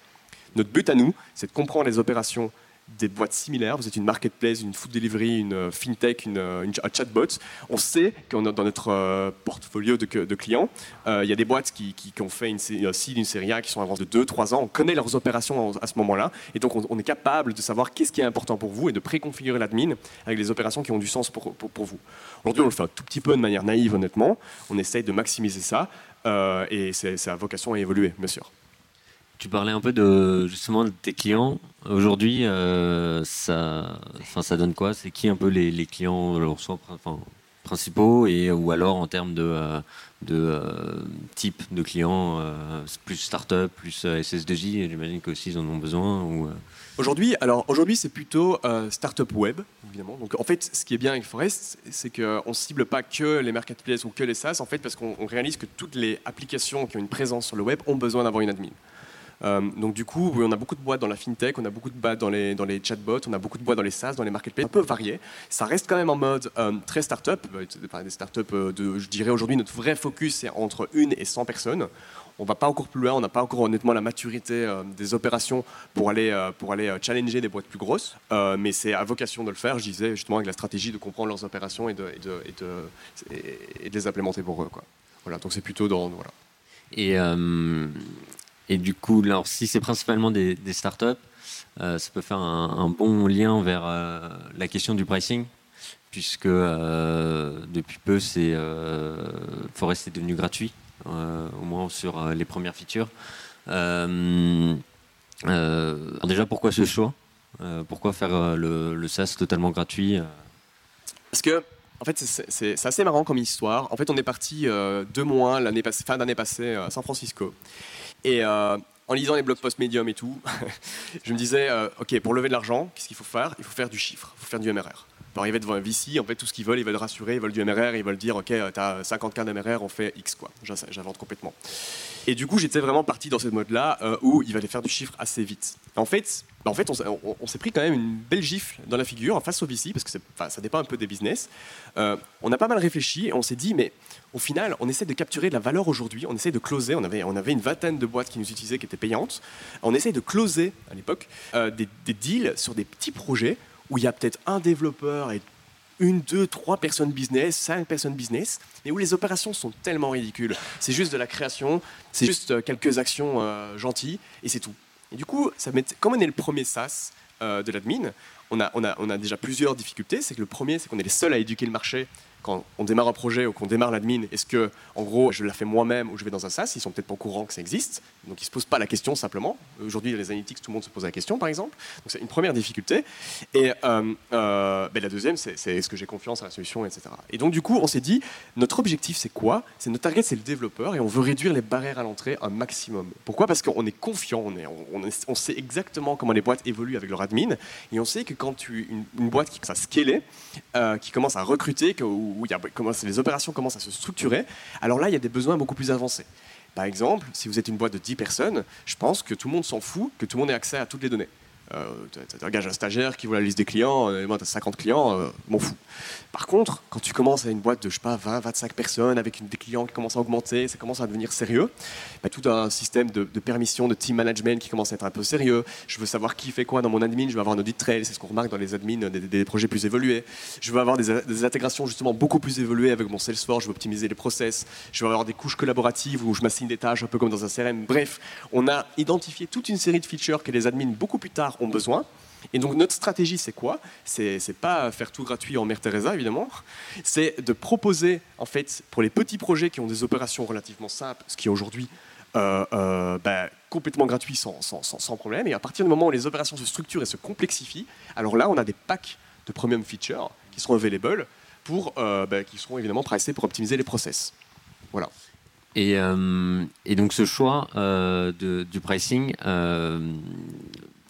Notre but à nous, c'est de comprendre les opérations des boîtes similaires. Vous êtes une marketplace, une food delivery, une euh, fintech, une, euh, un chatbot. On sait que dans notre euh, portfolio de, clients, il y a des boîtes qui, ont fait une seed, une série A, qui sont en avance de 2-3 ans. On connaît leurs opérations à ce moment-là. Et donc, on, est capable de savoir qu'est-ce qui est important pour vous et de préconfigurer l'admin avec les opérations qui ont du sens pour, vous. Aujourd'hui, on le fait un tout petit peu de manière naïve, honnêtement. On essaye de maximiser ça. et c'est à vocation à évoluer, bien sûr. Tu parlais un peu de justement de tes clients. Aujourd'hui, euh, ça, ça donne quoi? C'est qui un peu les, clients, enfin, principaux et ou alors en termes de, type de clients, plus start-up, plus SS2J, j'imagine qu'aussi ils en ont besoin ou, Aujourd'hui, alors c'est plutôt euh, startup web, évidemment. Donc en fait, ce qui est bien avec Forest, c'est qu'on ne cible pas que les marketplaces ou que les SaaS, en fait, parce qu'on réalise que toutes les applications qui ont une présence sur le web ont besoin d'avoir une admin. Euh, donc du coup, on a beaucoup de boîtes dans la fintech, on a beaucoup de boîtes dans les, dans les chatbots, on a beaucoup de boîtes dans les SaaS, dans les marketplaces, un peu variés. Ça reste quand même en mode euh, très startup. Des startups, de, je dirais aujourd'hui, notre vrai focus, c'est entre une et 100 personnes on va pas encore plus loin, on n'a pas encore honnêtement la maturité euh, des opérations pour aller, euh, pour aller euh, challenger des boîtes plus grosses, mais c'est à vocation de le faire, je disais justement avec la stratégie de comprendre leurs opérations et de, et de, et de, les implémenter pour eux. Voilà, donc c'est plutôt dans... Voilà. Et, et du coup, alors, si c'est principalement des, startups, ça peut faire un, bon lien vers la question du pricing, puisque depuis peu, c'est Forest est devenu gratuit. Euh, au moins sur euh, les premières features. Euh, déjà, pourquoi ce choix? Pourquoi faire le, SaaS totalement gratuit Parce que en fait, c'est assez marrant comme histoire. En fait, on est parti deux mois, l'année fin d'année passée, à San Francisco. Et en lisant les blog posts Medium et tout, je me disais, OK, pour lever de l'argent, qu'est-ce qu'il faut faire? Il faut faire du chiffre, il faut faire du MRR pour arriver devant un VC, en fait, tout ce qu'ils veulent, ils veulent rassurer, ils veulent du MRR, ils veulent dire, OK, tu as 50 cas d'MRR, on fait X, quoi. J'invente complètement. Et du coup, j'étais vraiment parti dans ce mode-là euh, où il fallait faire du chiffre assez vite. En fait, bah, en fait on, s'est pris quand même une belle gifle dans la figure face au VC, parce que ça dépend un peu des business. Euh, on a pas mal réfléchi et on s'est dit, mais au final, on essaie de capturer de la valeur aujourd'hui, on essaie de closer. On avait, une vingtaine de boîtes qui nous utilisaient, qui étaient payantes. On essaie de closer, à l'époque, euh, des, deals sur des petits projets où il y a peut-être un développeur et une, deux, trois personnes business, cinq personnes business, mais où les opérations sont tellement ridicules. C'est juste de la création, c'est juste euh, quelques actions gentilles, et c'est tout. Et du coup, ça comme on est le premier SaaS euh, de l'admin, on, a, on a déjà plusieurs difficultés. C'est que le premier, c'est qu'on est les seuls à éduquer le marché quand on démarre un projet ou qu'on démarre l'admin, est-ce que, en gros, je la fais moi-même ou je vais dans un SaaS? Ils sont peut-être pas au courant que ça existe, donc ils se posent pas la question simplement. Aujourd'hui, les analytics, tout le monde se pose la question, par exemple. Donc c'est une première difficulté. Et euh, euh, ben, la deuxième, c'est est-ce que j'ai confiance à la solution, etc. Et donc du coup, on s'est dit, notre objectif, c'est quoi? C'est notre target, c'est le développeur, et on veut réduire les barrières à l'entrée un maximum. Pourquoi? Parce qu'on est confiant, on, est, on, sait exactement comment les boîtes évoluent avec leur admin, et on sait que quand tu une, boîte qui commence à scaler, euh, qui commence à recruter, que, où, les opérations commencent à se structurer, alors là, il y a des besoins beaucoup plus avancés. Par exemple, si vous êtes une boîte de 10 personnes, je pense que tout le monde s'en fout que tout le monde ait accès à toutes les données. Euh, tu engages un stagiaire qui voit la liste des clients, euh, moi tu as 50 clients, euh, m'en fous. Par contre, quand tu commences à une boîte de je sais pas, 20, 25 personnes avec une, des clients qui commencent à augmenter, ça commence à devenir sérieux, bah, tout un système de, permission, de team management qui commence à être un peu sérieux. Je veux savoir qui fait quoi dans mon admin, je veux avoir un audit trail, c'est ce qu'on remarque dans les admins des, projets plus évolués. Je veux avoir des, des, intégrations justement beaucoup plus évoluées avec mon Salesforce, je veux optimiser les process, je veux avoir des couches collaboratives où je m'assigne des tâches un peu comme dans un CRM. Bref, on a identifié toute une série de features que les admins beaucoup plus tard ont besoin. Et donc notre stratégie, c'est quoi? C'est pas faire tout gratuit en Mère Teresa, évidemment. C'est de proposer, en fait, pour les petits projets qui ont des opérations relativement simples, ce qui est aujourd'hui euh, euh, bah, complètement gratuit sans, problème. Et à partir du moment où les opérations se structurent et se complexifient, alors là, on a des packs de premium features qui seront available pour, euh, bah, qui seront évidemment pricés pour optimiser les process. Voilà. Et, donc ce choix du pricing,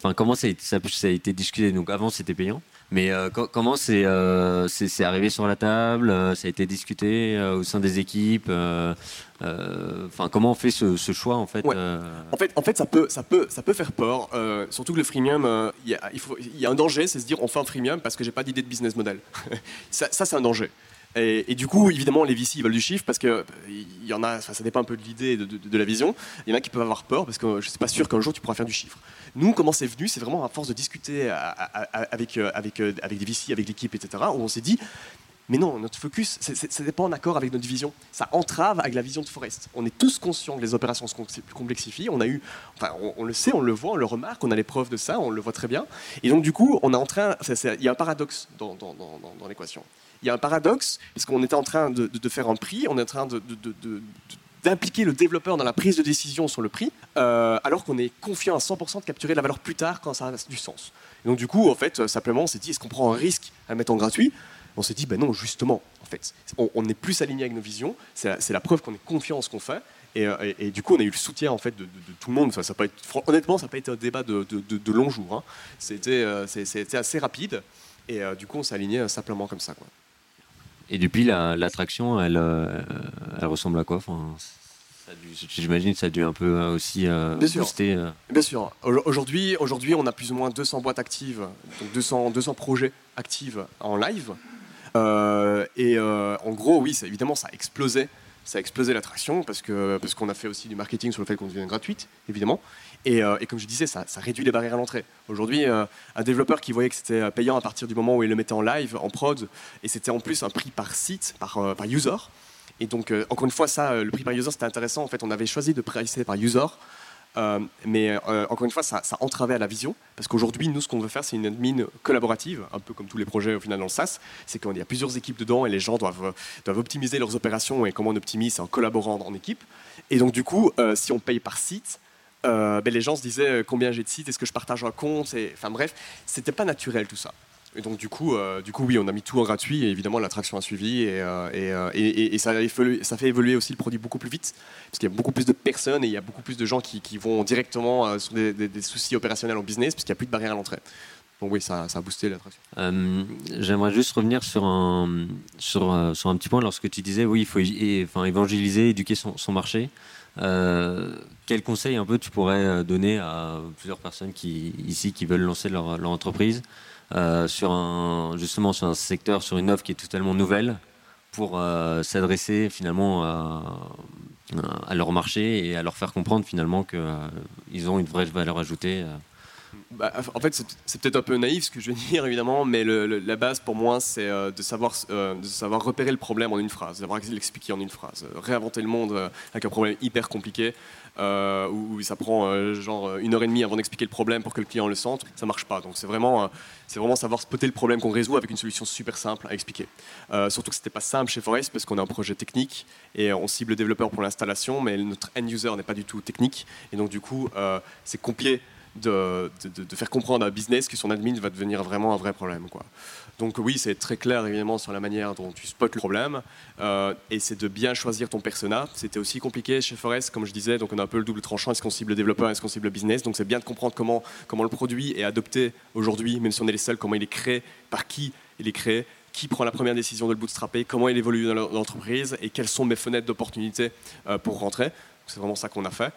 Enfin, comment ça a, été discuté? Donc avant c'était payant, mais euh, comment euh, c'est arrivé sur la table? Euh, Ça a été discuté au sein des équipes? Enfin, comment on fait ce, choix en fait En fait, en fait, ça peut, ça peut, ça peut faire peur. surtout que le freemium, il y, y, a un danger, c'est se dire on fait un freemium parce que j'ai pas d'idée de business model. ça, ça c'est un danger. Et, du coup, évidemment, les VC ils veulent du chiffre parce que il y en a, ça dépend un peu de l'idée, de, de, la vision. Il y en a qui peuvent avoir peur parce que je ne suis pas sûr qu'un jour tu pourras faire du chiffre. Nous, comment c'est venu C'est vraiment à force de discuter avec, euh, avec, euh, avec des VC, avec l'équipe, etc., où on s'est dit mais non, notre focus, ce n'est pas en accord avec notre vision. Ça entrave avec la vision de Forest. On est tous conscients que les opérations se complexifient. On a eu, enfin, on, le sait, on le voit, on le remarque, on a les preuves de ça, on le voit très bien. Et donc, du coup, on est en train, il y a un paradoxe dans l'équation il y a un paradoxe, parce qu'on était en train de, faire un prix, on est en train d'impliquer le développeur dans la prise de décision sur le prix, euh, alors qu'on est confiant à 100% de capturer la valeur plus tard quand ça a du sens. donc du coup, en fait, simplement, on s'est dit, est-ce qu'on prend un risque à le mettre en gratuit? On s'est dit, ben non, justement, en fait, on, est plus aligné avec nos visions. C'est la, preuve qu'on est confiant en ce qu'on fait. Et, euh, et- et du coup, on a eu le soutien en fait de, tout le monde. Honnêtement, ça n'a pas été un débat de, de, longs jours. hein. C'était, euh, c'était assez rapide. Et du coup, on s'est aligné simplement comme ça. Et depuis, la- l'attraction, elle, euh, elle ressemble à quoi? Enfin, J'imagine que ça a dû un peu euh, aussi euh, Bien booster. euh. Bien sûr. Au- Aujourd'hui, aujourd'hui, on a plus ou moins 200 boîtes actives, donc 200, 200 projets actifs en live. Euh, et euh, en gros, oui, ça, évidemment, ça a explosé. Ça a explosé l'attraction parce que parce qu'on a fait aussi du marketing sur le fait qu'on devienne gratuite, évidemment. Et, euh, et comme je disais, ça, ça réduit les barrières à l'entrée. Aujourd'hui, euh, un développeur qui voyait que c'était euh, payant à partir du moment où il le mettait en live, en prod, et c'était en plus un prix par site, par, par user. Et donc, encore une fois, ça, le prix par user, c'était intéressant. En fait, on avait choisi de pricer par user. Euh, mais euh, encore une fois, ça, entravait à la vision, parce qu'aujourd'hui, nous, ce qu'on veut faire, c'est une admin collaborative, un peu comme tous les projets au final dans le SaaS, c'est qu'il y a plusieurs équipes dedans et les gens doivent, doivent optimiser leurs opérations et comment on optimise, c'est en collaborant en équipe. Et donc, du coup, euh, si on paye par site, ben, les gens se disaient combien j'ai de sites, est-ce que je partage un compte, enfin bref, c'était pas naturel tout ça. Et donc du coup, euh, du coup, oui, on a mis tout en gratuit et évidemment l'attraction a suivi et, euh, euh, ça, fait évoluer aussi le produit beaucoup plus vite parce qu'il y a beaucoup plus de personnes et il y a beaucoup plus de gens qui, vont directement sur des, soucis opérationnels en business parce qu'il n'y a plus de barrière à l'entrée. Donc oui, ça, a boosté l'attraction. J'aimerais juste revenir sur un, petit point lorsque tu disais oui, il faut évangéliser, éduquer son, marché. Euh, quel conseil un peu tu pourrais donner à plusieurs personnes ici qui veulent lancer leur entreprise euh, sur un, justement sur un secteur, sur une offre qui est totalement nouvelle pour euh, s'adresser finalement à, leur marché et à leur faire comprendre finalement qu'ils ont une vraie valeur ajoutée euh. Bah, en fait, c'est peut-être un peu naïf ce que je vais dire, évidemment, mais la base pour moi, c'est euh, de, savoir, euh, de savoir repérer le problème en une phrase, d'avoir l'expliquer en une phrase. Euh, Réinventer le monde euh, avec un problème hyper compliqué, euh, où, ça prend euh, genre euh, une heure et demie avant d'expliquer le problème pour que le client le sente, ça marche pas. Donc c'est vraiment, c'est vraiment savoir spotter le problème qu'on résout avec une solution super simple à expliquer. Surtout que c'était pas simple chez Forest parce qu'on a un projet technique et on cible le développeur pour l'installation, mais notre end user n'est pas du tout technique, et donc du coup, c'est compliqué de faire comprendre à un business que son admin va devenir vraiment un vrai problème. Quoi. Donc oui, c'est très clair évidemment sur la manière dont tu spots le problème euh, et c'est de bien choisir ton persona. C'était aussi compliqué chez Forest, comme je disais, donc on a un peu le double tranchant, est-ce qu'on cible le développeur, est-ce qu'on cible le business? Donc c'est bien de comprendre comment, comment le produit est adopté aujourd'hui, même si on est les seuls, comment il est créé, par qui il est créé, qui prend la première décision de le bootstrapper, comment il évolue dans l'entreprise et quelles sont mes fenêtres d'opportunité euh, pour rentrer. C'est vraiment ça qu'on a fait.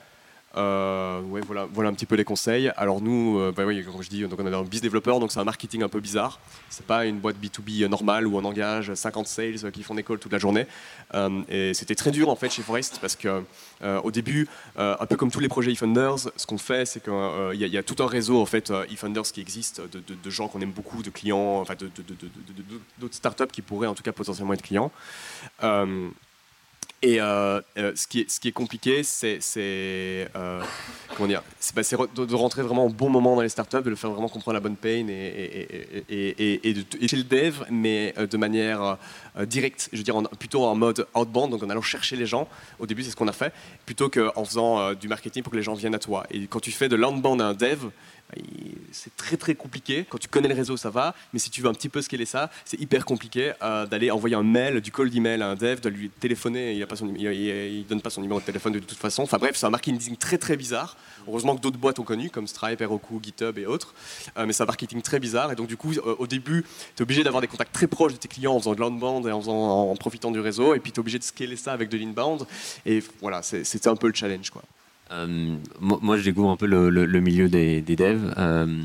Euh, ouais, voilà, voilà un petit peu les conseils. Alors nous, euh, bah comme je dis, donc on est un business développeur, donc c'est un marketing un peu bizarre. C'est pas une boîte B2B normale où on engage 50 sales qui font d'école toute la journée. Euh, et c'était très dur en fait chez Forest parce que euh, au début, euh, un peu comme tous les projets eFunders, ce qu'on fait, c'est qu'il y, a- tout un réseau en fait euh, eFunders qui existe de, gens qu'on aime beaucoup, de clients, enfin d'autres startups qui pourraient en tout cas potentiellement être clients. Et euh, euh, ce, qui est, compliqué, c'est euh, de, rentrer vraiment au bon moment dans les startups, de le faire vraiment comprendre la bonne pain et, et, de, chez le dev, mais de manière directe, je veux dire plutôt en mode outbound, donc en allant chercher les gens. Au début, c'est ce qu'on a fait, plutôt qu'en faisant du marketing pour que les gens viennent à toi. Et quand tu fais de l'outbound à un dev, c'est très très compliqué. Quand tu connais le réseau, ça va, mais si tu veux un petit peu scaler ça, c'est hyper compliqué euh, d'aller envoyer un mail, du call d'email à un dev, de lui téléphoner, il ne il, il- il donne pas son numéro de téléphone de toute façon. Enfin bref, c'est un marketing très très bizarre. Heureusement que d'autres boîtes ont connu, comme Stripe, Heroku, GitHub et autres, Euh, mais c'est un marketing très bizarre. Et donc du coup, euh, au début, tu es obligé d'avoir des contacts très proches de tes clients en faisant de l'outbound et en, faisant- en profitant du réseau, et puis tu es obligé de scaler ça avec de l'inbound. Et voilà, c'était un peu le challenge. quoi. Euh, moi, je découvre un peu le, le- le milieu des, devs. Euh,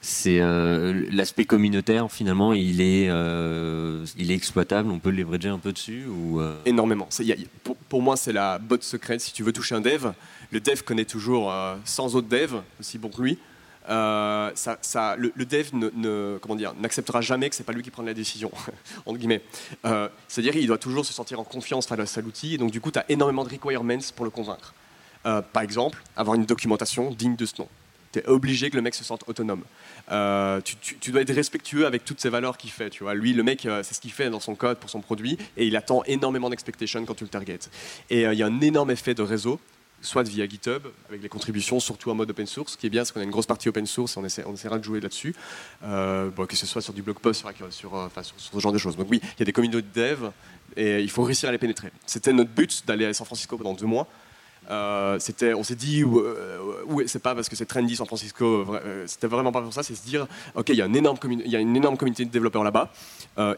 c'est euh, l'aspect communautaire finalement, il est, il est exploitable. On peut leverager un peu dessus ou énormément. Il pour, moi, c'est la botte secrète. Si tu veux toucher un dev, le dev connaît toujours euh, 100 autres devs aussi bons que lui. Le, le dev ne, n'acceptera jamais que c'est pas lui qui prend la décision, entre guillemets. C'est-à-dire qu'il doit toujours se sentir en confiance face à l'outil, et donc du coup, tu as énormément de requirements pour le convaincre. Euh, par exemple, avoir une documentation digne de ce nom. Tu es obligé que le mec se sente autonome. Euh, tu, dois être respectueux avec toutes ces valeurs qu'il fait. Tu vois. Lui, le mec, euh, c'est ce qu'il fait dans son code pour son produit et il attend énormément d'expectations quand tu le targetes. Et il y a un énorme effet de réseau soit via GitHub, avec les contributions, surtout en mode open source. Ce qui est bien, c'est qu'on a une grosse partie open source et on, essaie, essaiera de jouer là-dessus, que ce soit sur du blog post, sur, sur, ce genre de choses. Donc oui, il y a des communautés de dev et il faut réussir à les pénétrer. C'était notre but d'aller à San Francisco pendant deux mois. Euh, on s'est dit, euh, c'est pas parce que c'est trendy San Francisco, euh, c'était vraiment pas pour ça, c'est se dire, ok, il y, a une énorme il y a une énorme communauté de développeurs là-bas,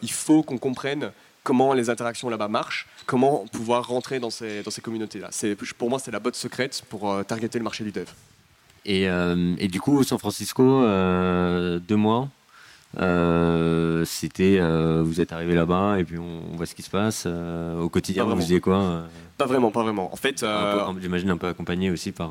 il faut qu'on comprenne comment les interactions là-bas marchent, comment pouvoir rentrer dans ces, dans ces communautés-là. Pour moi, c'est la botte secrète pour targeter le marché du dev. Et, euh, et, du coup, San Francisco, euh, deux mois, euh, c'était, vous êtes arrivé là-bas et puis on, on, voit ce qui se passe. Au quotidien, vous faisiez quoi Pas vraiment, pas vraiment. En fait, j'imagine un peu accompagné aussi par.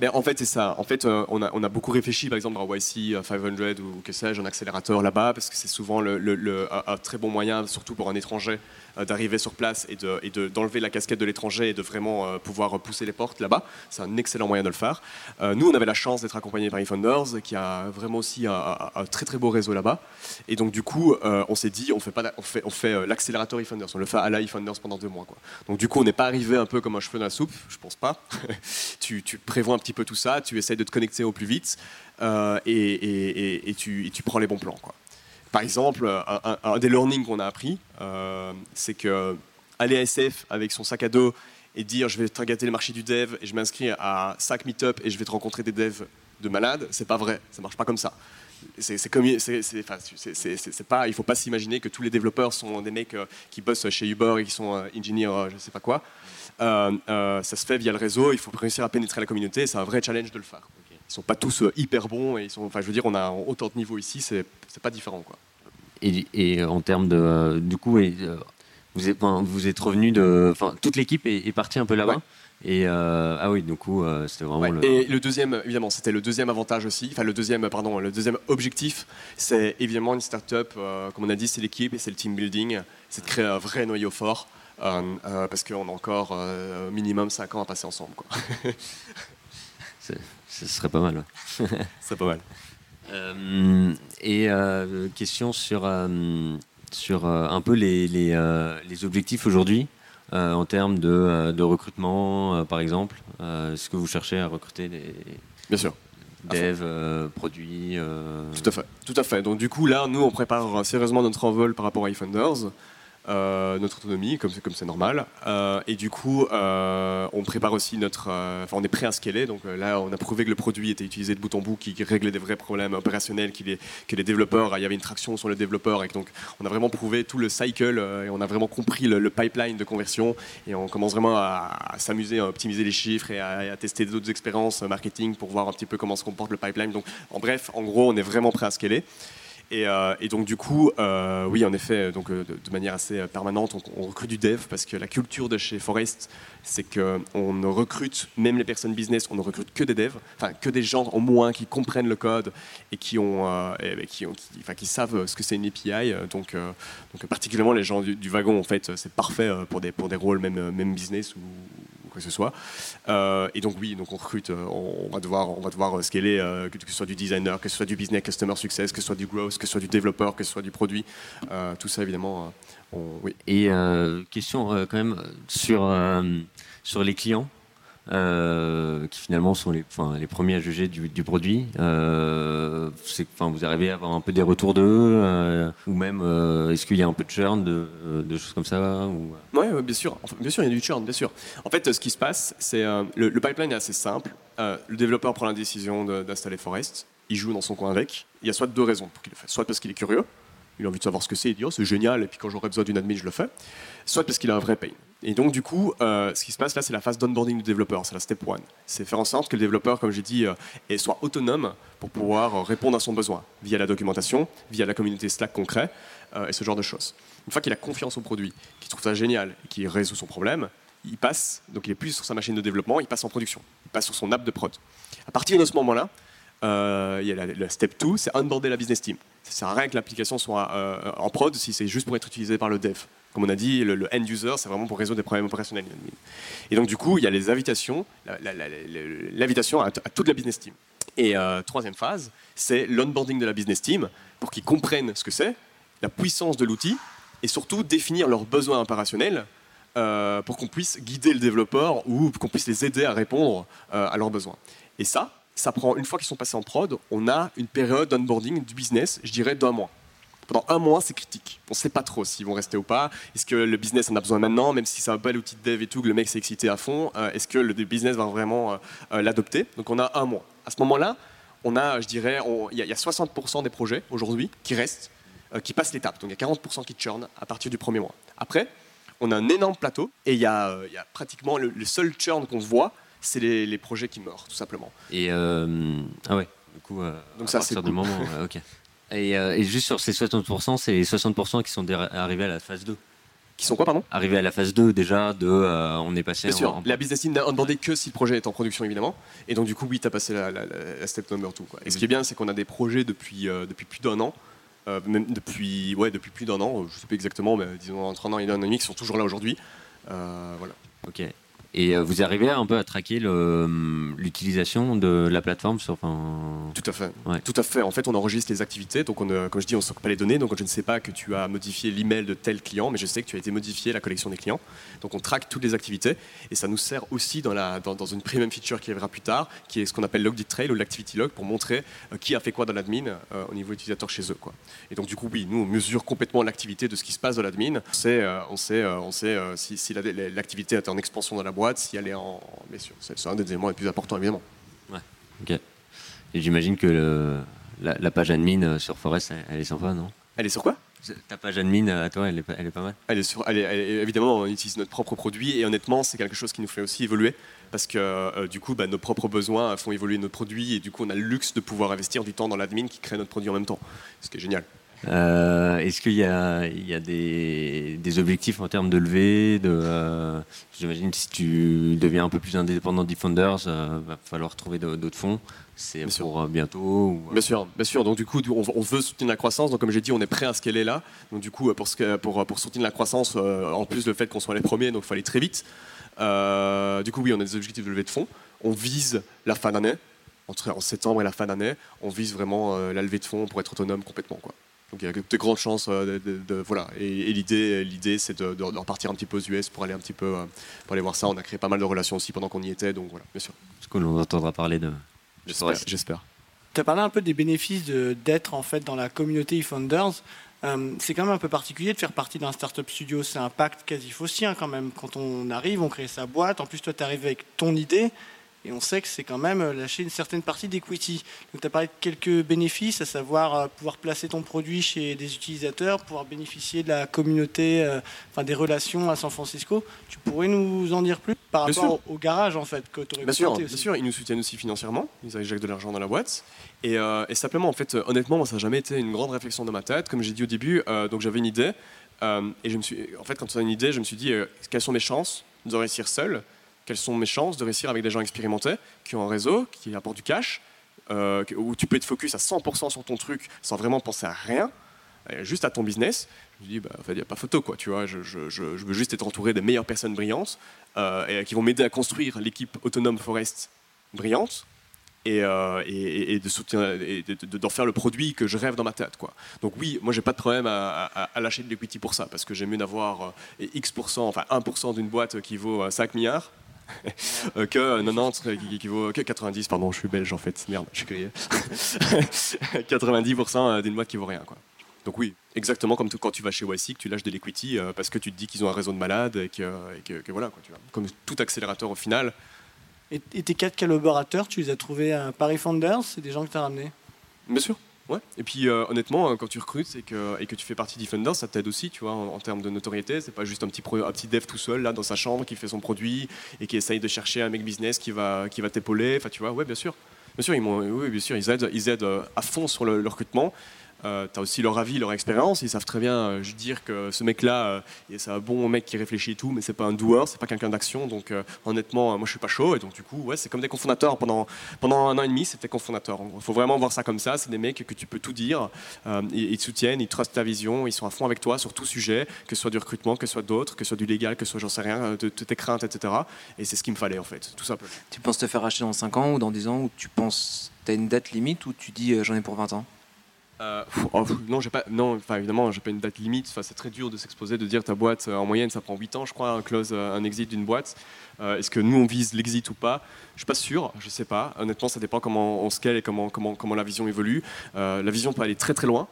Mais en fait, c'est ça. En fait, on a, on a beaucoup réfléchi, par exemple, dans YC 500 ou que sais-je, un accélérateur là-bas, parce que c'est souvent le, le, le, un très bon moyen, surtout pour un étranger, d'arriver sur place et d'enlever de, et de, la casquette de l'étranger et de vraiment pouvoir pousser les portes là-bas. C'est un excellent moyen de le faire. nous, on avait la chance d'être accompagnés par eFounders, qui a vraiment aussi un, un très très beau réseau là-bas. Et donc, du coup, euh, on s'est dit, on fait, pas, on fait, on fait euh, l'accélérateur eFounders, on le fait à la eFounders pendant deux mois. Quoi. Donc, du coup, on n'est pas arrivé un peu comme un cheveu dans la soupe, je pense pas. tu, prévois un petit peu tout ça, tu essayes de te connecter au plus vite euh, et, tu, prends les bons plans. Par exemple, un, un des learnings qu'on a appris, euh, c'est que aller à SF avec son sac à dos et dire je vais targeter le marché du dev et je m'inscris à 5 meetup et je vais te rencontrer des devs de malades, c'est pas vrai, ça marche pas comme ça c'est comme c'est pas il faut pas s'imaginer que tous les développeurs sont des mecs euh, qui bossent chez Uber et qui sont euh, ingénieurs euh, je sais pas quoi euh, ça se fait via le réseau il faut réussir à pénétrer la communauté c'est un vrai challenge de le faire okay. ils sont pas tous hyper bons et ils sont enfin je veux dire on a autant de niveau ici c'est pas différent quoi et, et, en termes de du coup et, vous êtes vous êtes revenu de enfin toute l'équipe est, est, partie un peu là-bas? Ouais. Et euh, ah oui, du coup, euh, c'était vraiment. Ouais, le... Et le deuxième, évidemment, c'était le deuxième avantage aussi. Enfin, le deuxième, pardon, le deuxième objectif, c'est évidemment une startup. Euh, comme on a dit, c'est l'équipe et c'est le team building. C'est de créer un vrai noyau fort. parce qu'on a encore minimum 5 ans à passer ensemble. Quoi. ce serait pas mal. c'est pas mal. et question sur, sur un peu les, les, les objectifs aujourd'hui. Euh, en termes de, euh, de recrutement, euh, par exemple Est-ce que vous cherchez à recruter des Bien sûr. Dev, produits Tout à fait. Tout à fait. Donc du coup, là, nous, on prépare sérieusement notre envol par rapport à iFunders. Euh, notre autonomie, comme c'est normal. Euh, et du coup, euh, on prépare aussi notre, enfin, on est prêt à scaler. Donc là, on a prouvé que le produit était utilisé de bout en bout, qui réglait des vrais problèmes opérationnels, qu'il est, que les développeurs, il y avait une traction sur le développeur, et donc on a vraiment prouvé tout le cycle et on a vraiment compris le, pipeline de conversion. Et on commence vraiment à, à s'amuser, à optimiser les chiffres et à, à tester d'autres expériences marketing pour voir un petit peu comment se comporte le pipeline. Donc, en bref, en gros, on est vraiment prêt à scaler. Et, euh, et, donc du coup, euh, oui, en effet, donc de, de, manière assez permanente, on, recrute du dev parce que la culture de chez Forest, c'est qu'on ne recrute même les personnes business, on ne recrute que des devs, enfin que des gens au moins qui comprennent le code et qui ont, euh, qui, savent ce que c'est une API. Donc, particulièrement les gens du, du wagon, en fait, c'est parfait pour des pour des rôles même même business ou, que ce soit. Euh, et donc oui, donc on recrute, on, on va devoir, on va devoir scaler, euh, que, que, ce soit du designer, que ce soit du business customer success, que ce soit du growth, que ce soit du développeur, que ce soit du produit. Euh, tout ça évidemment. Oui. Et question quand même sur sur les clients. Euh, qui finalement sont les, premiers à juger du, du produit. Euh, vous arrivez à avoir un peu des retours d'eux, euh, ou même est-ce qu'il y a un peu de churn, de, choses comme ça ou... Oui, bien sûr. Bien sûr, il y a du churn, bien sûr. En fait, ce qui se passe, c'est le, le, pipeline est assez simple. le développeur prend la décision d'installer Forest, il joue dans son coin avec. Il y a soit deux raisons pour qu'il le fasse. Soit parce qu'il est curieux, il a envie de savoir ce que c'est, il dit oh, c'est génial, et puis quand j'aurai besoin d'une admin, je le fais. Soit parce qu'il a un vrai pain. Et donc, du coup, euh, ce qui se passe là, c'est la phase d'onboarding du développeur, c'est la step one. C'est faire en sorte que le développeur, comme j'ai dit, euh, soit autonome pour pouvoir euh, répondre à son besoin via la documentation, via la communauté Slack qu'on crée, et ce genre de choses. Une fois qu'il a confiance au produit, qu'il trouve ça génial qu'il résout son problème, il passe, donc il est plus sur sa machine de développement, il passe en production, il passe sur son app de prod. À partir de ce moment-là, il y a la, step 2, c'est onboarder la business team. Ça sert à rien que l'application soit en prod si c'est juste pour être utilisé par le dev. Comme on a dit, le, le end user, c'est vraiment pour résoudre des problèmes opérationnels. Et donc du coup, il y a les invitations, l'invitation à, à, toute la business team. Et euh, troisième phase, c'est l'onboarding de la business team pour qu'ils comprennent ce que c'est, la puissance de l'outil et surtout définir leurs besoins opérationnels euh, pour qu'on puisse guider le développeur ou qu'on puisse les aider à répondre euh, à leurs besoins. Et ça, ça prend, une fois qu'ils sont passés en prod, on a une période d'onboarding du business, je dirais d'un mois. Pendant un mois, c'est critique. On ne sait pas trop s'ils vont rester ou pas. Est-ce que le business en a besoin maintenant, même si c'est un bel outil de dev et tout, que le mec s'est excité à fond euh, Est-ce que le business va vraiment euh, l'adopter? Donc on a un mois. À ce moment-là, on a, je dirais, il y, a 60% des projets aujourd'hui qui restent, euh, qui passent l'étape. Donc il y a 40% qui churn à partir du premier mois. Après, on a un énorme plateau et il y, a, il y a pratiquement le, seul churn qu'on voit, c'est les, projets qui meurent, tout simplement. Et ah ouais, du coup, Donc ça, c'est du moment, ok. Euh, et, juste sur ces 60%, c'est les 60% qui sont arrivés à la phase 2. Qui sont quoi, pardon? Arrivés à la phase 2 déjà, de, euh, on est passé Bien sûr, la business team n'a demandé que si le projet est en production évidemment. Et donc du coup, oui, tu as passé la, step number 2. Et ce qui est bien, c'est qu'on a des projets depuis, euh, depuis plus d'un an. même depuis, ouais, depuis plus d'un an, je ne sais pas exactement, mais disons entre un an et un an et demi, qui sont toujours là aujourd'hui. voilà. Ok. Et euh, vous arrivez un peu à traquer l'utilisation de la plateforme sur. Tout à fait. Tout à fait. En fait, on enregistre les activités. Donc, on, comme je dis, on ne stocke pas les données. Donc, je ne sais pas que tu as modifié l'email de tel client, mais je sais que tu as été modifié la collection des clients. Donc, on traque toutes les activités. Et ça nous sert aussi dans, la, dans, une premium feature qui arrivera plus tard, qui est ce qu'on appelle log trail ou l'activity log pour montrer euh, qui a fait quoi dans l'admin euh, au niveau utilisateur chez eux. Quoi. Et donc, du coup, oui, nous, on mesure complètement l'activité de ce qui se passe dans l'admin. On sait, on sait, on sait si, si l'activité est en expansion dans la boîte si elle est en. Sûr, c'est un des éléments les plus importants, évidemment. Ouais, ok. Et j'imagine que la, page admin euh, sur Forest, elle, est sympa, non? Elle est sur quoi? Ta page admin euh, à toi, elle est, elle est pas mal elle est sur, elle est, Évidemment, on utilise notre propre produit et honnêtement, c'est quelque chose qui nous fait aussi évoluer parce que euh, du coup, bah, nos propres besoins font évoluer notre produit et du coup, on a le luxe de pouvoir investir du temps dans l'admin qui crée notre produit en même temps, ce qui est génial. Euh, est-ce qu'il y a, il y a des, objectifs en termes de levée de, euh, J'imagine que si tu deviens un peu plus indépendant des Founders, il euh, va falloir trouver d'autres fonds. C'est pour bientôt Bien sûr, bien sûr. Donc du coup, on, veut soutenir la croissance. Donc comme j'ai dit, on est prêt à ce qu'elle est là. Donc du coup, pour, pour, pour soutenir la croissance, en plus le fait qu'on soit les premiers, donc il faut aller très vite. du coup, oui, on a des objectifs de levée de fonds. On vise la fin d'année. Entre en septembre et la fin d'année, on vise vraiment la levée de fonds pour être autonome complètement. Quoi. Donc il y a de grandes chances. Euh, de, voilà. Et, l'idée, l'idée, c'est de, repartir un petit peu aux US pour aller un petit peu euh, pour aller voir ça. On a créé pas mal de relations aussi pendant qu'on y était, donc voilà, bien sûr. Ce que l'on entendra parler de. J'espère. Tu as parlé un peu des bénéfices d'être en fait dans la communauté eFounders. Euh, c'est quand même un peu particulier de faire partie d'un startup studio. C'est un pacte quasi faussien quand même. Quand on arrive, on crée sa boîte. En plus, toi, tu arrives avec ton idée. Et on sait que c'est quand même euh, lâcher une certaine partie d'equity. Donc tu as parlé de quelques bénéfices, à savoir euh, pouvoir placer ton produit chez des utilisateurs, pouvoir bénéficier de la communauté, euh, enfin des relations à San Francisco. Tu pourrais nous en dire plus par rapport au garage en fait que tu aurais bien sûr, bien sûr, ils nous soutiennent aussi financièrement, ils injectent de l'argent dans la boîte. Et, simplement, en fait, honnêtement, moi, ça n'a jamais été une grande réflexion dans ma tête. Comme j'ai dit au début, donc j'avais une idée. et je me suis, en fait, quand tu as une idée, je me suis dit, quelles sont mes chances de réussir seul? Quelles sont mes chances de réussir avec des gens expérimentés, qui ont un réseau, qui apportent du cash, euh, où tu peux être focus à 100% sur ton truc sans vraiment penser à rien, juste à ton business. Je me dis, bah, il n'y a pas photo, quoi, tu vois. Je, veux juste être entouré des meilleures personnes brillantes euh, et qui vont m'aider à construire l'équipe autonome Forest brillante. Et, euh, de soutenir d'en faire le produit que je rêve dans ma tête quoi. Donc oui, moi j'ai pas de problème à, lâcher de l'equity pour ça parce que j'aime mieux d'avoir X%, enfin 1% d'une boîte qui vaut 5 milliards euh, que 90 qui, vaut que 90 pardon je suis belge en fait. Merde je suis grillé. 90% d'une boîte qui vaut rien quoi. Donc oui exactement comme quand tu vas chez YC que tu lâches de l'equity euh, parce que tu te dis qu'ils ont un réseau de malades et que, voilà quoi, tu vois. comme tout accélérateur au final. Et, tes quatre collaborateurs tu les as trouvés à Paris Founders? C'est des gens que tu as ramenés? Bien sûr Ouais. Et puis euh, honnêtement, euh, quand tu recrutes et que, tu fais partie d'Ifender, ça t'aide aussi, tu vois, en, termes de notoriété. C'est pas juste un petit, un petit dev tout seul là dans sa chambre qui fait son produit et qui essaye de chercher un mec business qui va, qui va t'épauler. Enfin, tu vois, ouais, bien sûr. Bien sûr, ils, oui, bien sûr, ils aident, ils aident euh, à fond sur le recrutement. Euh, tu as aussi leur avis, leur expérience. Ils savent très bien euh, dire que ce mec-là, euh, c'est un bon mec qui réfléchit et tout, mais c'est pas un doueur, c'est pas quelqu'un d'action. Donc honnêtement, moi je suis pas chaud. Et donc du coup, ouais, c'est comme des cofondateurs. Pendant, pendant un an et demi, c'était cofondateurs. Il faut vraiment voir ça comme ça. C'est des mecs que tu peux tout dire. ils, te soutiennent, ils trustent ta vision, ils sont à fond avec toi sur tout sujet, que ce soit du recrutement, que ce soit d'autres, que ce soit du légal, que ce soit j'en sais rien, de, tes craintes, etc. Et c'est ce qu'il me fallait en fait, tout simplement. Tu penses te faire acheter dans 5 ans ou dans 10 ans ou tu penses tu as une date limite ou tu dis j'en ai pour 20 ans? Euh, oh, non, j'ai pas, non, enfin évidemment, j'ai pas une date limite. C'est très dur de s'exposer, de dire ta boîte euh, en moyenne, ça prend 8 ans, je crois, un close, euh, un exit d'une boîte. Est-ce que nous on vise l'exit ou pas? Je suis pas sûr, je sais pas. Honnêtement, ça dépend comment on scale et comment comment comment la vision évolue. la vision peut aller très très loin,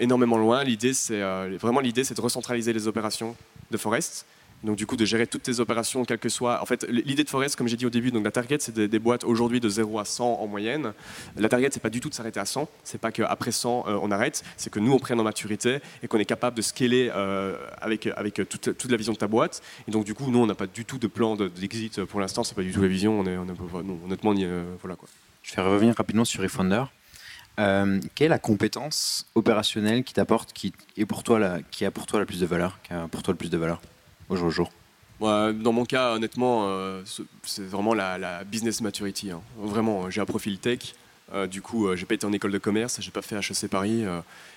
énormément loin. L'idée, c'est vraiment l'idée, c'est de recentraliser les opérations de Forest donc du coup, de gérer toutes tes opérations, quel que soit. En fait, l'idée de Forest, comme j'ai dit au début, donc la target, c'est des, boîtes aujourd'hui de 0 à 100 en moyenne. La target, c'est pas du tout de s'arrêter à 100. C'est pas qu'après 100, euh, on arrête. C'est que nous, on prenne en maturité et qu'on est capable de scaler euh, avec, avec toute, toute, la vision de ta boîte. Et donc du coup, nous, on n'a pas du tout de plan d'exit pour l'instant. C'est pas du tout la vision. On est, on honnêtement, euh, voilà quoi. Je vais revenir rapidement sur eFounder. quelle est la compétence opérationnelle qui t'apporte, qui est qui a pour toi la plus de valeur, qui a pour toi le plus de valeur? Au jour jour dans mon cas, honnêtement, euh, c'est vraiment la, business maturity. Hein. Vraiment, j'ai un profil tech. Euh, du coup, euh, j'ai pas été en école de commerce, j'ai pas fait HEC Paris.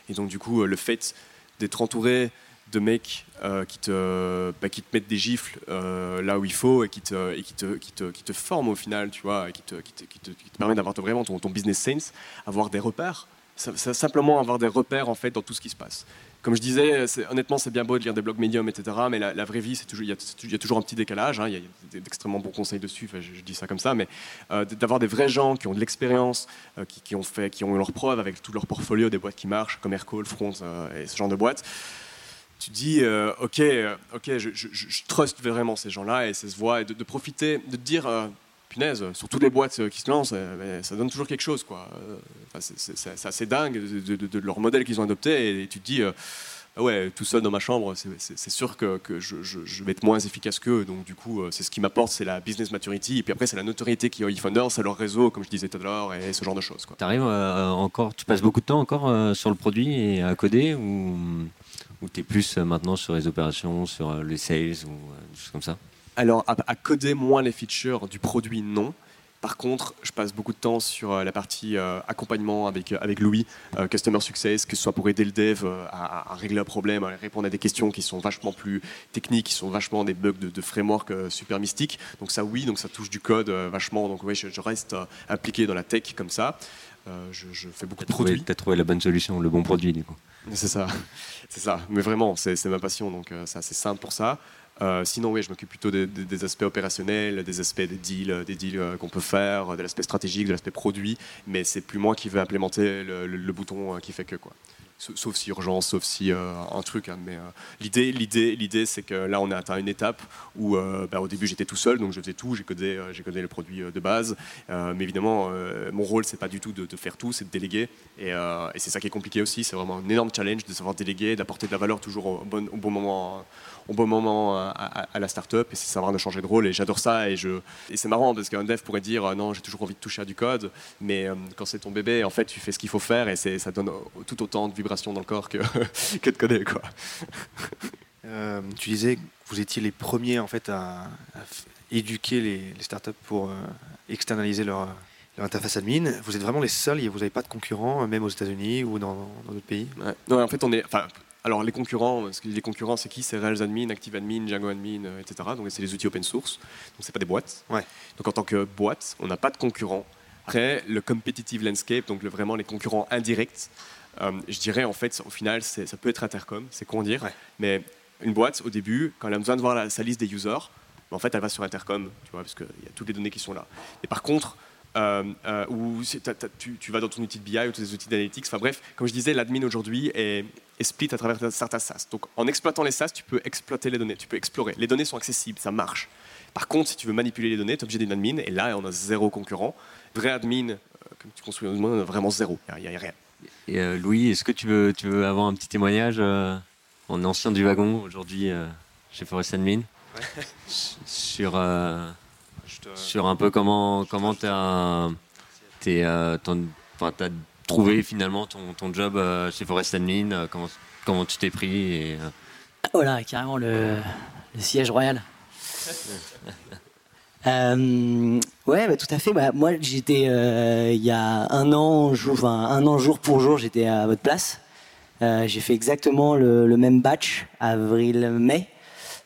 et donc, du coup, le fait d'être entouré de mecs qui, te, bah, qui te mettent des gifles là où il faut et qui te, et qui te, qui te, qui te forment au final, tu vois, qui te, qui te, qui te, permet d'avoir vraiment ton, ton, business sense, avoir des repères. simplement avoir des repères en fait dans tout ce qui se passe comme je disais, honnêtement, c'est bien beau de lire des blogs médiums, etc. Mais la, vraie vie, il y, a toujours un petit décalage. Hein, il y a d'extrêmement bons conseils dessus. je, dis ça comme ça, mais euh, d'avoir des vrais gens qui ont de l'expérience, euh, qui, ont fait, qui ont eu leur preuve avec tout leur portfolio des boîtes qui marchent, comme Aircall, Front euh, et ce genre de boîtes. Tu dis, ok, ok, je, je, trust vraiment ces gens-là et ça se voit, et de, de profiter, de te dire sur toutes les boîtes euh, qui se lancent, euh, ça donne toujours quelque chose. Quoi. Euh, c'est assez dingue de, leur modèle qu'ils ont adopté et tu te dis, ah ouais, tout seul dans ma chambre, c'est sûr que, je, vais être moins efficace qu'eux. Donc du coup, c'est ce qui m'apporte, c'est la business maturity. Et puis après, c'est la notoriété qui ont eFounders, c'est leur réseau, comme je disais tout à l'heure, et ce genre de choses. Tu arrives encore, tu passes beaucoup de temps encore sur le produit et à coder ou, ou tu es plus maintenant sur les opérations, sur les sales ou des choses comme ça? Alors, à, coder moins les features du produit, non. Par contre, je passe beaucoup de temps sur euh, la partie euh, accompagnement avec, euh, avec Louis, Customer Success, que ce soit pour aider le dev à, régler un problème, à répondre à des questions qui sont vachement plus techniques, qui sont vachement des bugs de, framework super mystiques. Donc ça, oui, donc ça touche du code vachement. Donc oui, je, reste impliqué dans la tech comme ça. Je, fais beaucoup de produits. Tu as trouvé la bonne solution, le bon produit, du coup. C'est ça, c'est ça. Mais vraiment, c'est ma passion, donc c'est assez simple pour ça. Euh, sinon, oui, je m'occupe plutôt des, aspects opérationnels, des aspects des deals, des deals euh, qu'on peut faire, de l'aspect stratégique, de l'aspect produit, mais c'est plus moi qui vais implémenter le, bouton euh, qui fait que quoi. Sauf si urgence, sauf si un truc. Hein, mais l'idée, l'idée, l'idée, c'est que là, on a atteint une étape où, bah, au début, j'étais tout seul, donc je faisais tout, j'ai codé, le produit de base. mais évidemment, mon rôle, c'est pas du tout de, faire tout, c'est de déléguer. Et, c'est ça qui est compliqué aussi. C'est vraiment un énorme challenge de savoir déléguer, d'apporter de la valeur toujours au bon, au bon moment au bon moment à, la startup et c'est savoir de changer de rôle et j'adore ça et, je, et c'est marrant parce qu'un dev pourrait dire euh, non j'ai toujours envie de toucher à du code mais euh, quand c'est ton bébé en fait tu fais ce qu'il faut faire et ça donne tout autant de vibrations dans le corps que, que de coder quoi. Euh, tu disais que vous étiez les premiers en fait à, éduquer les, startups pour externaliser leur, interface admin. Vous êtes vraiment les seuls, vous n'avez pas de concurrents, même aux États-Unis ou dans d'autres pays? Non, en fait, on est, enfin, alors les concurrents, les concurrents c'est qui? C'est Rails Admin, Active Admin, Django Admin, euh, etc. Donc c'est les outils open source. Donc c'est pas des boîtes. Ouais. Donc en tant que boîte, on n'a pas de concurrents. Après le competitive landscape, donc vraiment les concurrents indirects, euh, je dirais en fait au final ça peut être Intercom, c'est con dire, mais une boîte au début quand elle a besoin de voir sa liste des users, en fait elle va sur Intercom, tu vois, parce qu'il y a toutes les données qui sont là. Et par contre euh, euh, où tu, vas dans ton outil de BI ou tes outils d'analytics. Enfin bref, comme je disais, l'admin aujourd'hui est, split à travers certains SaaS. Donc en exploitant les SaaS, tu peux exploiter les données, tu peux explorer. Les données sont accessibles, ça marche. Par contre, si tu veux manipuler les données, tu es obligé d'une admin, et là, on a zéro concurrent. Vrai admin, euh, comme tu construis on a vraiment zéro, il n'y a, rien. Et Louis, est-ce que tu veux, tu veux avoir un petit témoignage en ancien du wagon, aujourd'hui chez Forest Admin? Sur sur un peu comment comment tu as, euh, trouvé finalement ton, ton job euh, chez Forest Admin, euh, comment, comment tu t'es pris et, Voilà, carrément le, siège royal. ouais, bah, tout à fait. Bah, moi, j'étais il y a un an, jour, un an jour pour jour, j'étais à votre place. j'ai fait exactement le, le même batch avril-mai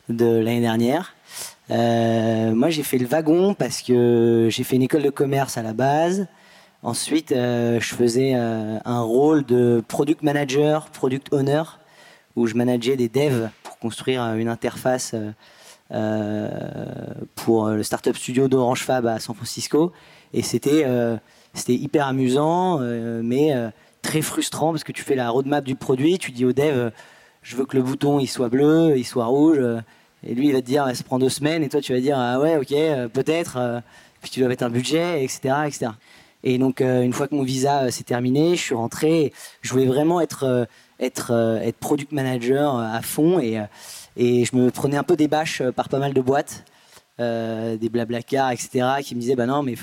de l'année dernière. Euh, moi, j'ai fait le wagon parce que j'ai fait une école de commerce à la base. Ensuite, euh, je faisais euh, un rôle de product manager, product owner, où je manageais des devs pour construire une interface pour le startup studio d'Orange Fab à San Francisco. Et c'était c'était hyper amusant, mais très frustrant parce que tu fais la roadmap du produit, tu dis au dev, euh, je veux que le bouton il soit bleu, il soit rouge, et lui il va te dire, ça prend deux semaines, et toi tu vas dire, ah ouais, ok, euh, peut-être, euh, puis tu dois mettre un budget, etc., etc. Et donc euh, une fois que mon visa s'est terminé, je suis rentré, je voulais vraiment être être être product manager à fond, et et je me prenais un peu des bâches par pas mal de boîtes. des blablacar, etc., qui me disaient bah non, mais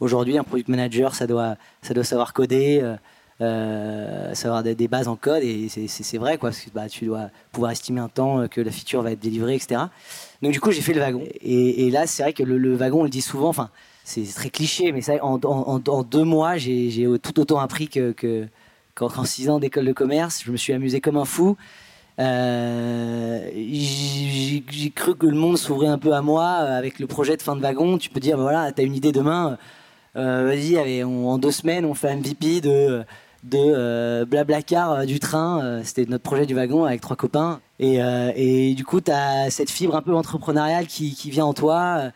aujourd'hui un product manager, ça doit, ça doit savoir coder, euh, savoir des, bases en code, et c'est- vrai quoi, parce que bah, tu dois pouvoir estimer un temps euh, que la feature va être délivrée, etc. Donc du coup, j'ai fait le wagon, et, là, c'est vrai que le, wagon, on le dit souvent, enfin, c'est très cliché, mais ça, en, en- deux mois, j'ai tout autant appris que, que qu'en six ans d'école de commerce. Je me suis amusé comme un fou. Euh, j'ai cru que le monde s'ouvrait un peu à moi euh, avec le projet de fin de wagon. Tu peux dire, bah voilà, t'as une idée demain, vas-y, en deux semaines, on fait un MVP de, de euh, Blablacar euh, du train. Euh, C'était notre projet du wagon avec trois copains. Et, euh, du coup, t'as cette fibre un peu entrepreneuriale qui, vient en toi.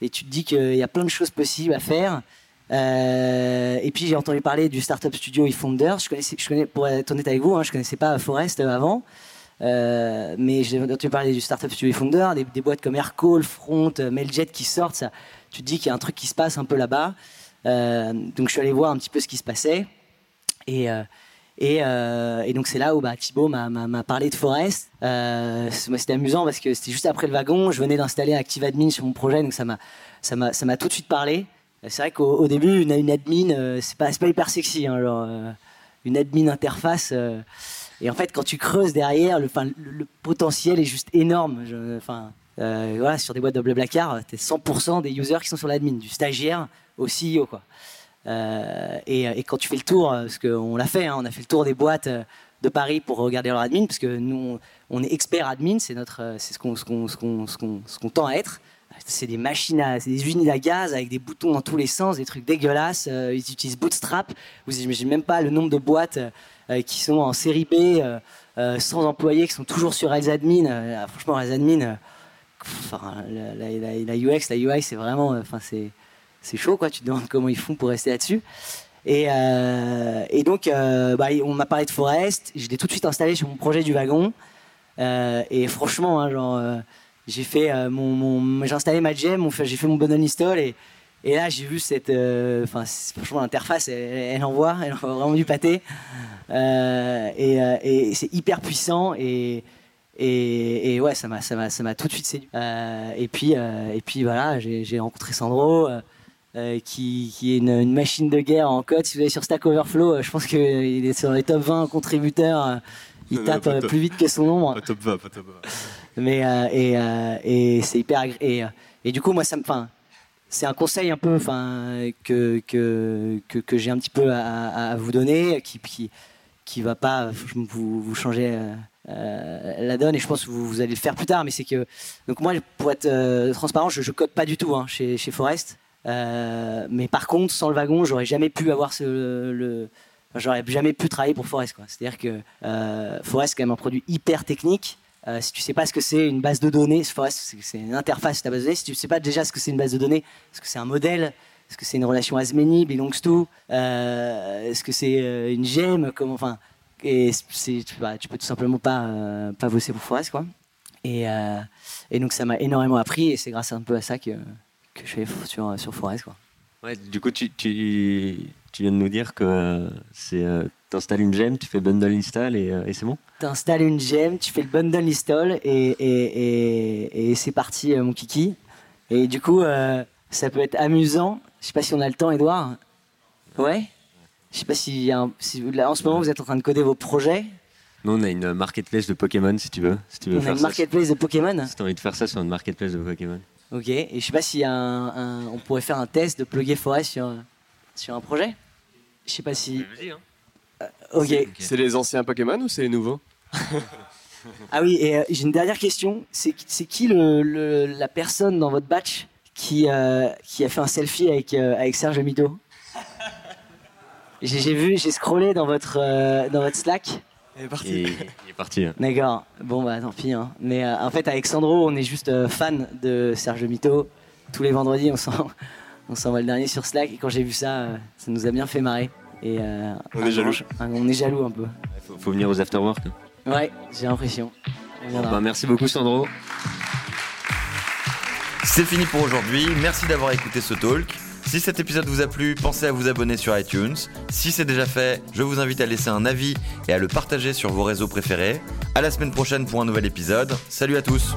et tu te dis qu'il y a plein de choses possibles à faire. Et puis j'ai entendu parler du startup studio eFounders. Je connaissais, je pour être honnête avec vous, hein, je connaissais pas Forest avant. Mais j'ai entendu parler du startup studio eFounder, des, boîtes comme Aircall, Front, Mailjet qui sortent. Tu te dis qu'il y a un truc qui se passe un peu là-bas. Donc je suis allé voir un petit peu ce qui se passait. Et, euh, euh, et donc c'est là où bah, Thibaut m'a- parlé de Forest. Euh, c'était amusant parce que c'était juste après le wagon. Je venais d'installer ActiveAdmin sur mon projet, donc ça m'a tout de suite parlé. C'est vrai qu'au au début, une, admin, c'est pas, pas hyper sexy. Hein, une admin interface. et en fait, quand tu creuses derrière, le, potentiel est juste énorme. Sur des boîtes de Blablacar, t'es 100% des users qui sont sur l'admin, du stagiaire au CEO. Euh, et, et quand tu fais le tour, euh, parce qu'on l'a fait, hein, on a fait le tour des boîtes euh, de Paris pour regarder leur admin, parce que nous, on, est expert admin, c'est notre, euh, c'est ce qu'on, ce qu'on, ce qu'on, ce qu'on, ce tend à être. C'est des machines, à, c'est des usines à gaz avec des boutons dans tous les sens, des trucs dégueulasses. Euh, ils utilisent Bootstrap. Vous imaginez même pas le nombre de boîtes euh, qui sont en série B, euh, euh, sans employés, qui sont toujours sur Rails Admin. Euh, franchement, Rails Admin, euh, la, la- UX, la UI, c'est vraiment, euh, enfin, c'est, c'est chaud, quoi. Tu te demandes comment ils font pour rester là-dessus. Et, euh, et donc, euh, bah, on m'a parlé de Forest. Je l'ai tout de suite installé sur mon projet du wagon. Euh, et franchement, hein, genre, j'ai fait mon, j'ai installé ma gem, j'ai fait mon bundle install et, et là j'ai vu cette, franchement l'interface, elle, elle envoie, elle envoie vraiment du pâté. Et c'est hyper puissant et et, ouais, ça m'a, ça m'a, ça m'a tout de suite séduit. Et puis, et puis voilà, j'ai, rencontré Sandro, euh, qui, qui est une, une machine de guerre en code. Si vous allez sur Stack Overflow, euh, je pense qu'il est sur les top 20 contributeurs. euh, il Non, tape euh, plus vite que son nombre. Pas top 20, pas top 20. Mais euh, et, euh, et c'est hyper et, euh, et du coup moi ça me enfin c'est un conseil un peu enfin que que, que, que j'ai un petit peu à, vous donner qui qui qui va pas vous, vous changer euh, euh, la donne et je pense que vous, vous allez le faire plus tard mais c'est que donc moi pour être euh, transparent je, je code pas du tout hein, chez chez Forest Euh, mais par contre sans le wagon j'aurais jamais pu avoir ce le j'aurais jamais pu travailler pour Forest quoi. C'est à dire que euh, Forest c'est quand même un produit hyper technique. Euh, si tu sais pas ce que c'est une base de données, Forest, c'est- une interface ta base de données. Si tu sais pas déjà ce que c'est une base de données, est-ce que c'est un modèle, est-ce que c'est une relation as many, belongs to, euh, est-ce que c'est une gemme, comment, enfin, et tu, bah, peux tout simplement pas pas bosser pour Forest quoi. Et, et donc ça m'a énormément appris et c'est grâce un peu à ça que que je fais sur sur Forest quoi. Ouais, du coup, tu, tu, tu viens de nous dire que c'est euh, t'installes une gemme, tu fais bundle install et, euh, et c'est bon? T'installes une gemme, tu fais le bundle install et, et, et, et c'est parti euh, mon kiki. Et du coup, euh, ça peut être amusant. Je sais pas si on a le temps, Edouard. Ouais? Je sais pas si, y a un- si vous- là, en ce moment vous êtes en train de coder vos projets. Nous, on a une marketplace de Pokémon si tu veux. Si tu veux On a faire une ça. marketplace de Pokémon. Si t'as envie de faire ça sur une marketplace de Pokémon. Ok. Et je sais pas s'il y a un, un- on pourrait faire un test de plugger Forest sur sur un projet. Je sais pas si. Vas-y, hein. Ok. C'est les anciens Pokémon ou c'est les nouveaux? Ah oui, et euh, j'ai une dernière question. C'est c'est qui le, le- la personne dans votre batch qui, euh, qui a fait un selfie avec, euh, avec Serge Mido? J'ai j'ai vu, j'ai scrollé dans votre, euh, dans votre Slack. Est Et il est parti. hein. D'accord. Bon, bah tant pis. hein. Mais euh, en fait, avec Sandro, on est juste euh, fan de Serge Mito. Tous les vendredis, on s'en- on s'envoie le dernier sur Slack. Et quand j'ai vu ça, euh, ça nous a bien fait marrer. Et, euh, On est jaloux. un- on est jaloux un peu. Faut, faut venir aux afterwork. hein. Ouais, j'ai l'impression. Bah, merci beaucoup Sandro. C'est fini pour aujourd'hui, merci d'avoir écouté ce talk. Si cet épisode vous a plu, pensez à vous abonner sur iTunes. Si c'est déjà fait, je vous invite à laisser un avis et à le partager sur vos réseaux préférés. À la semaine prochaine pour un nouvel épisode. Salut à tous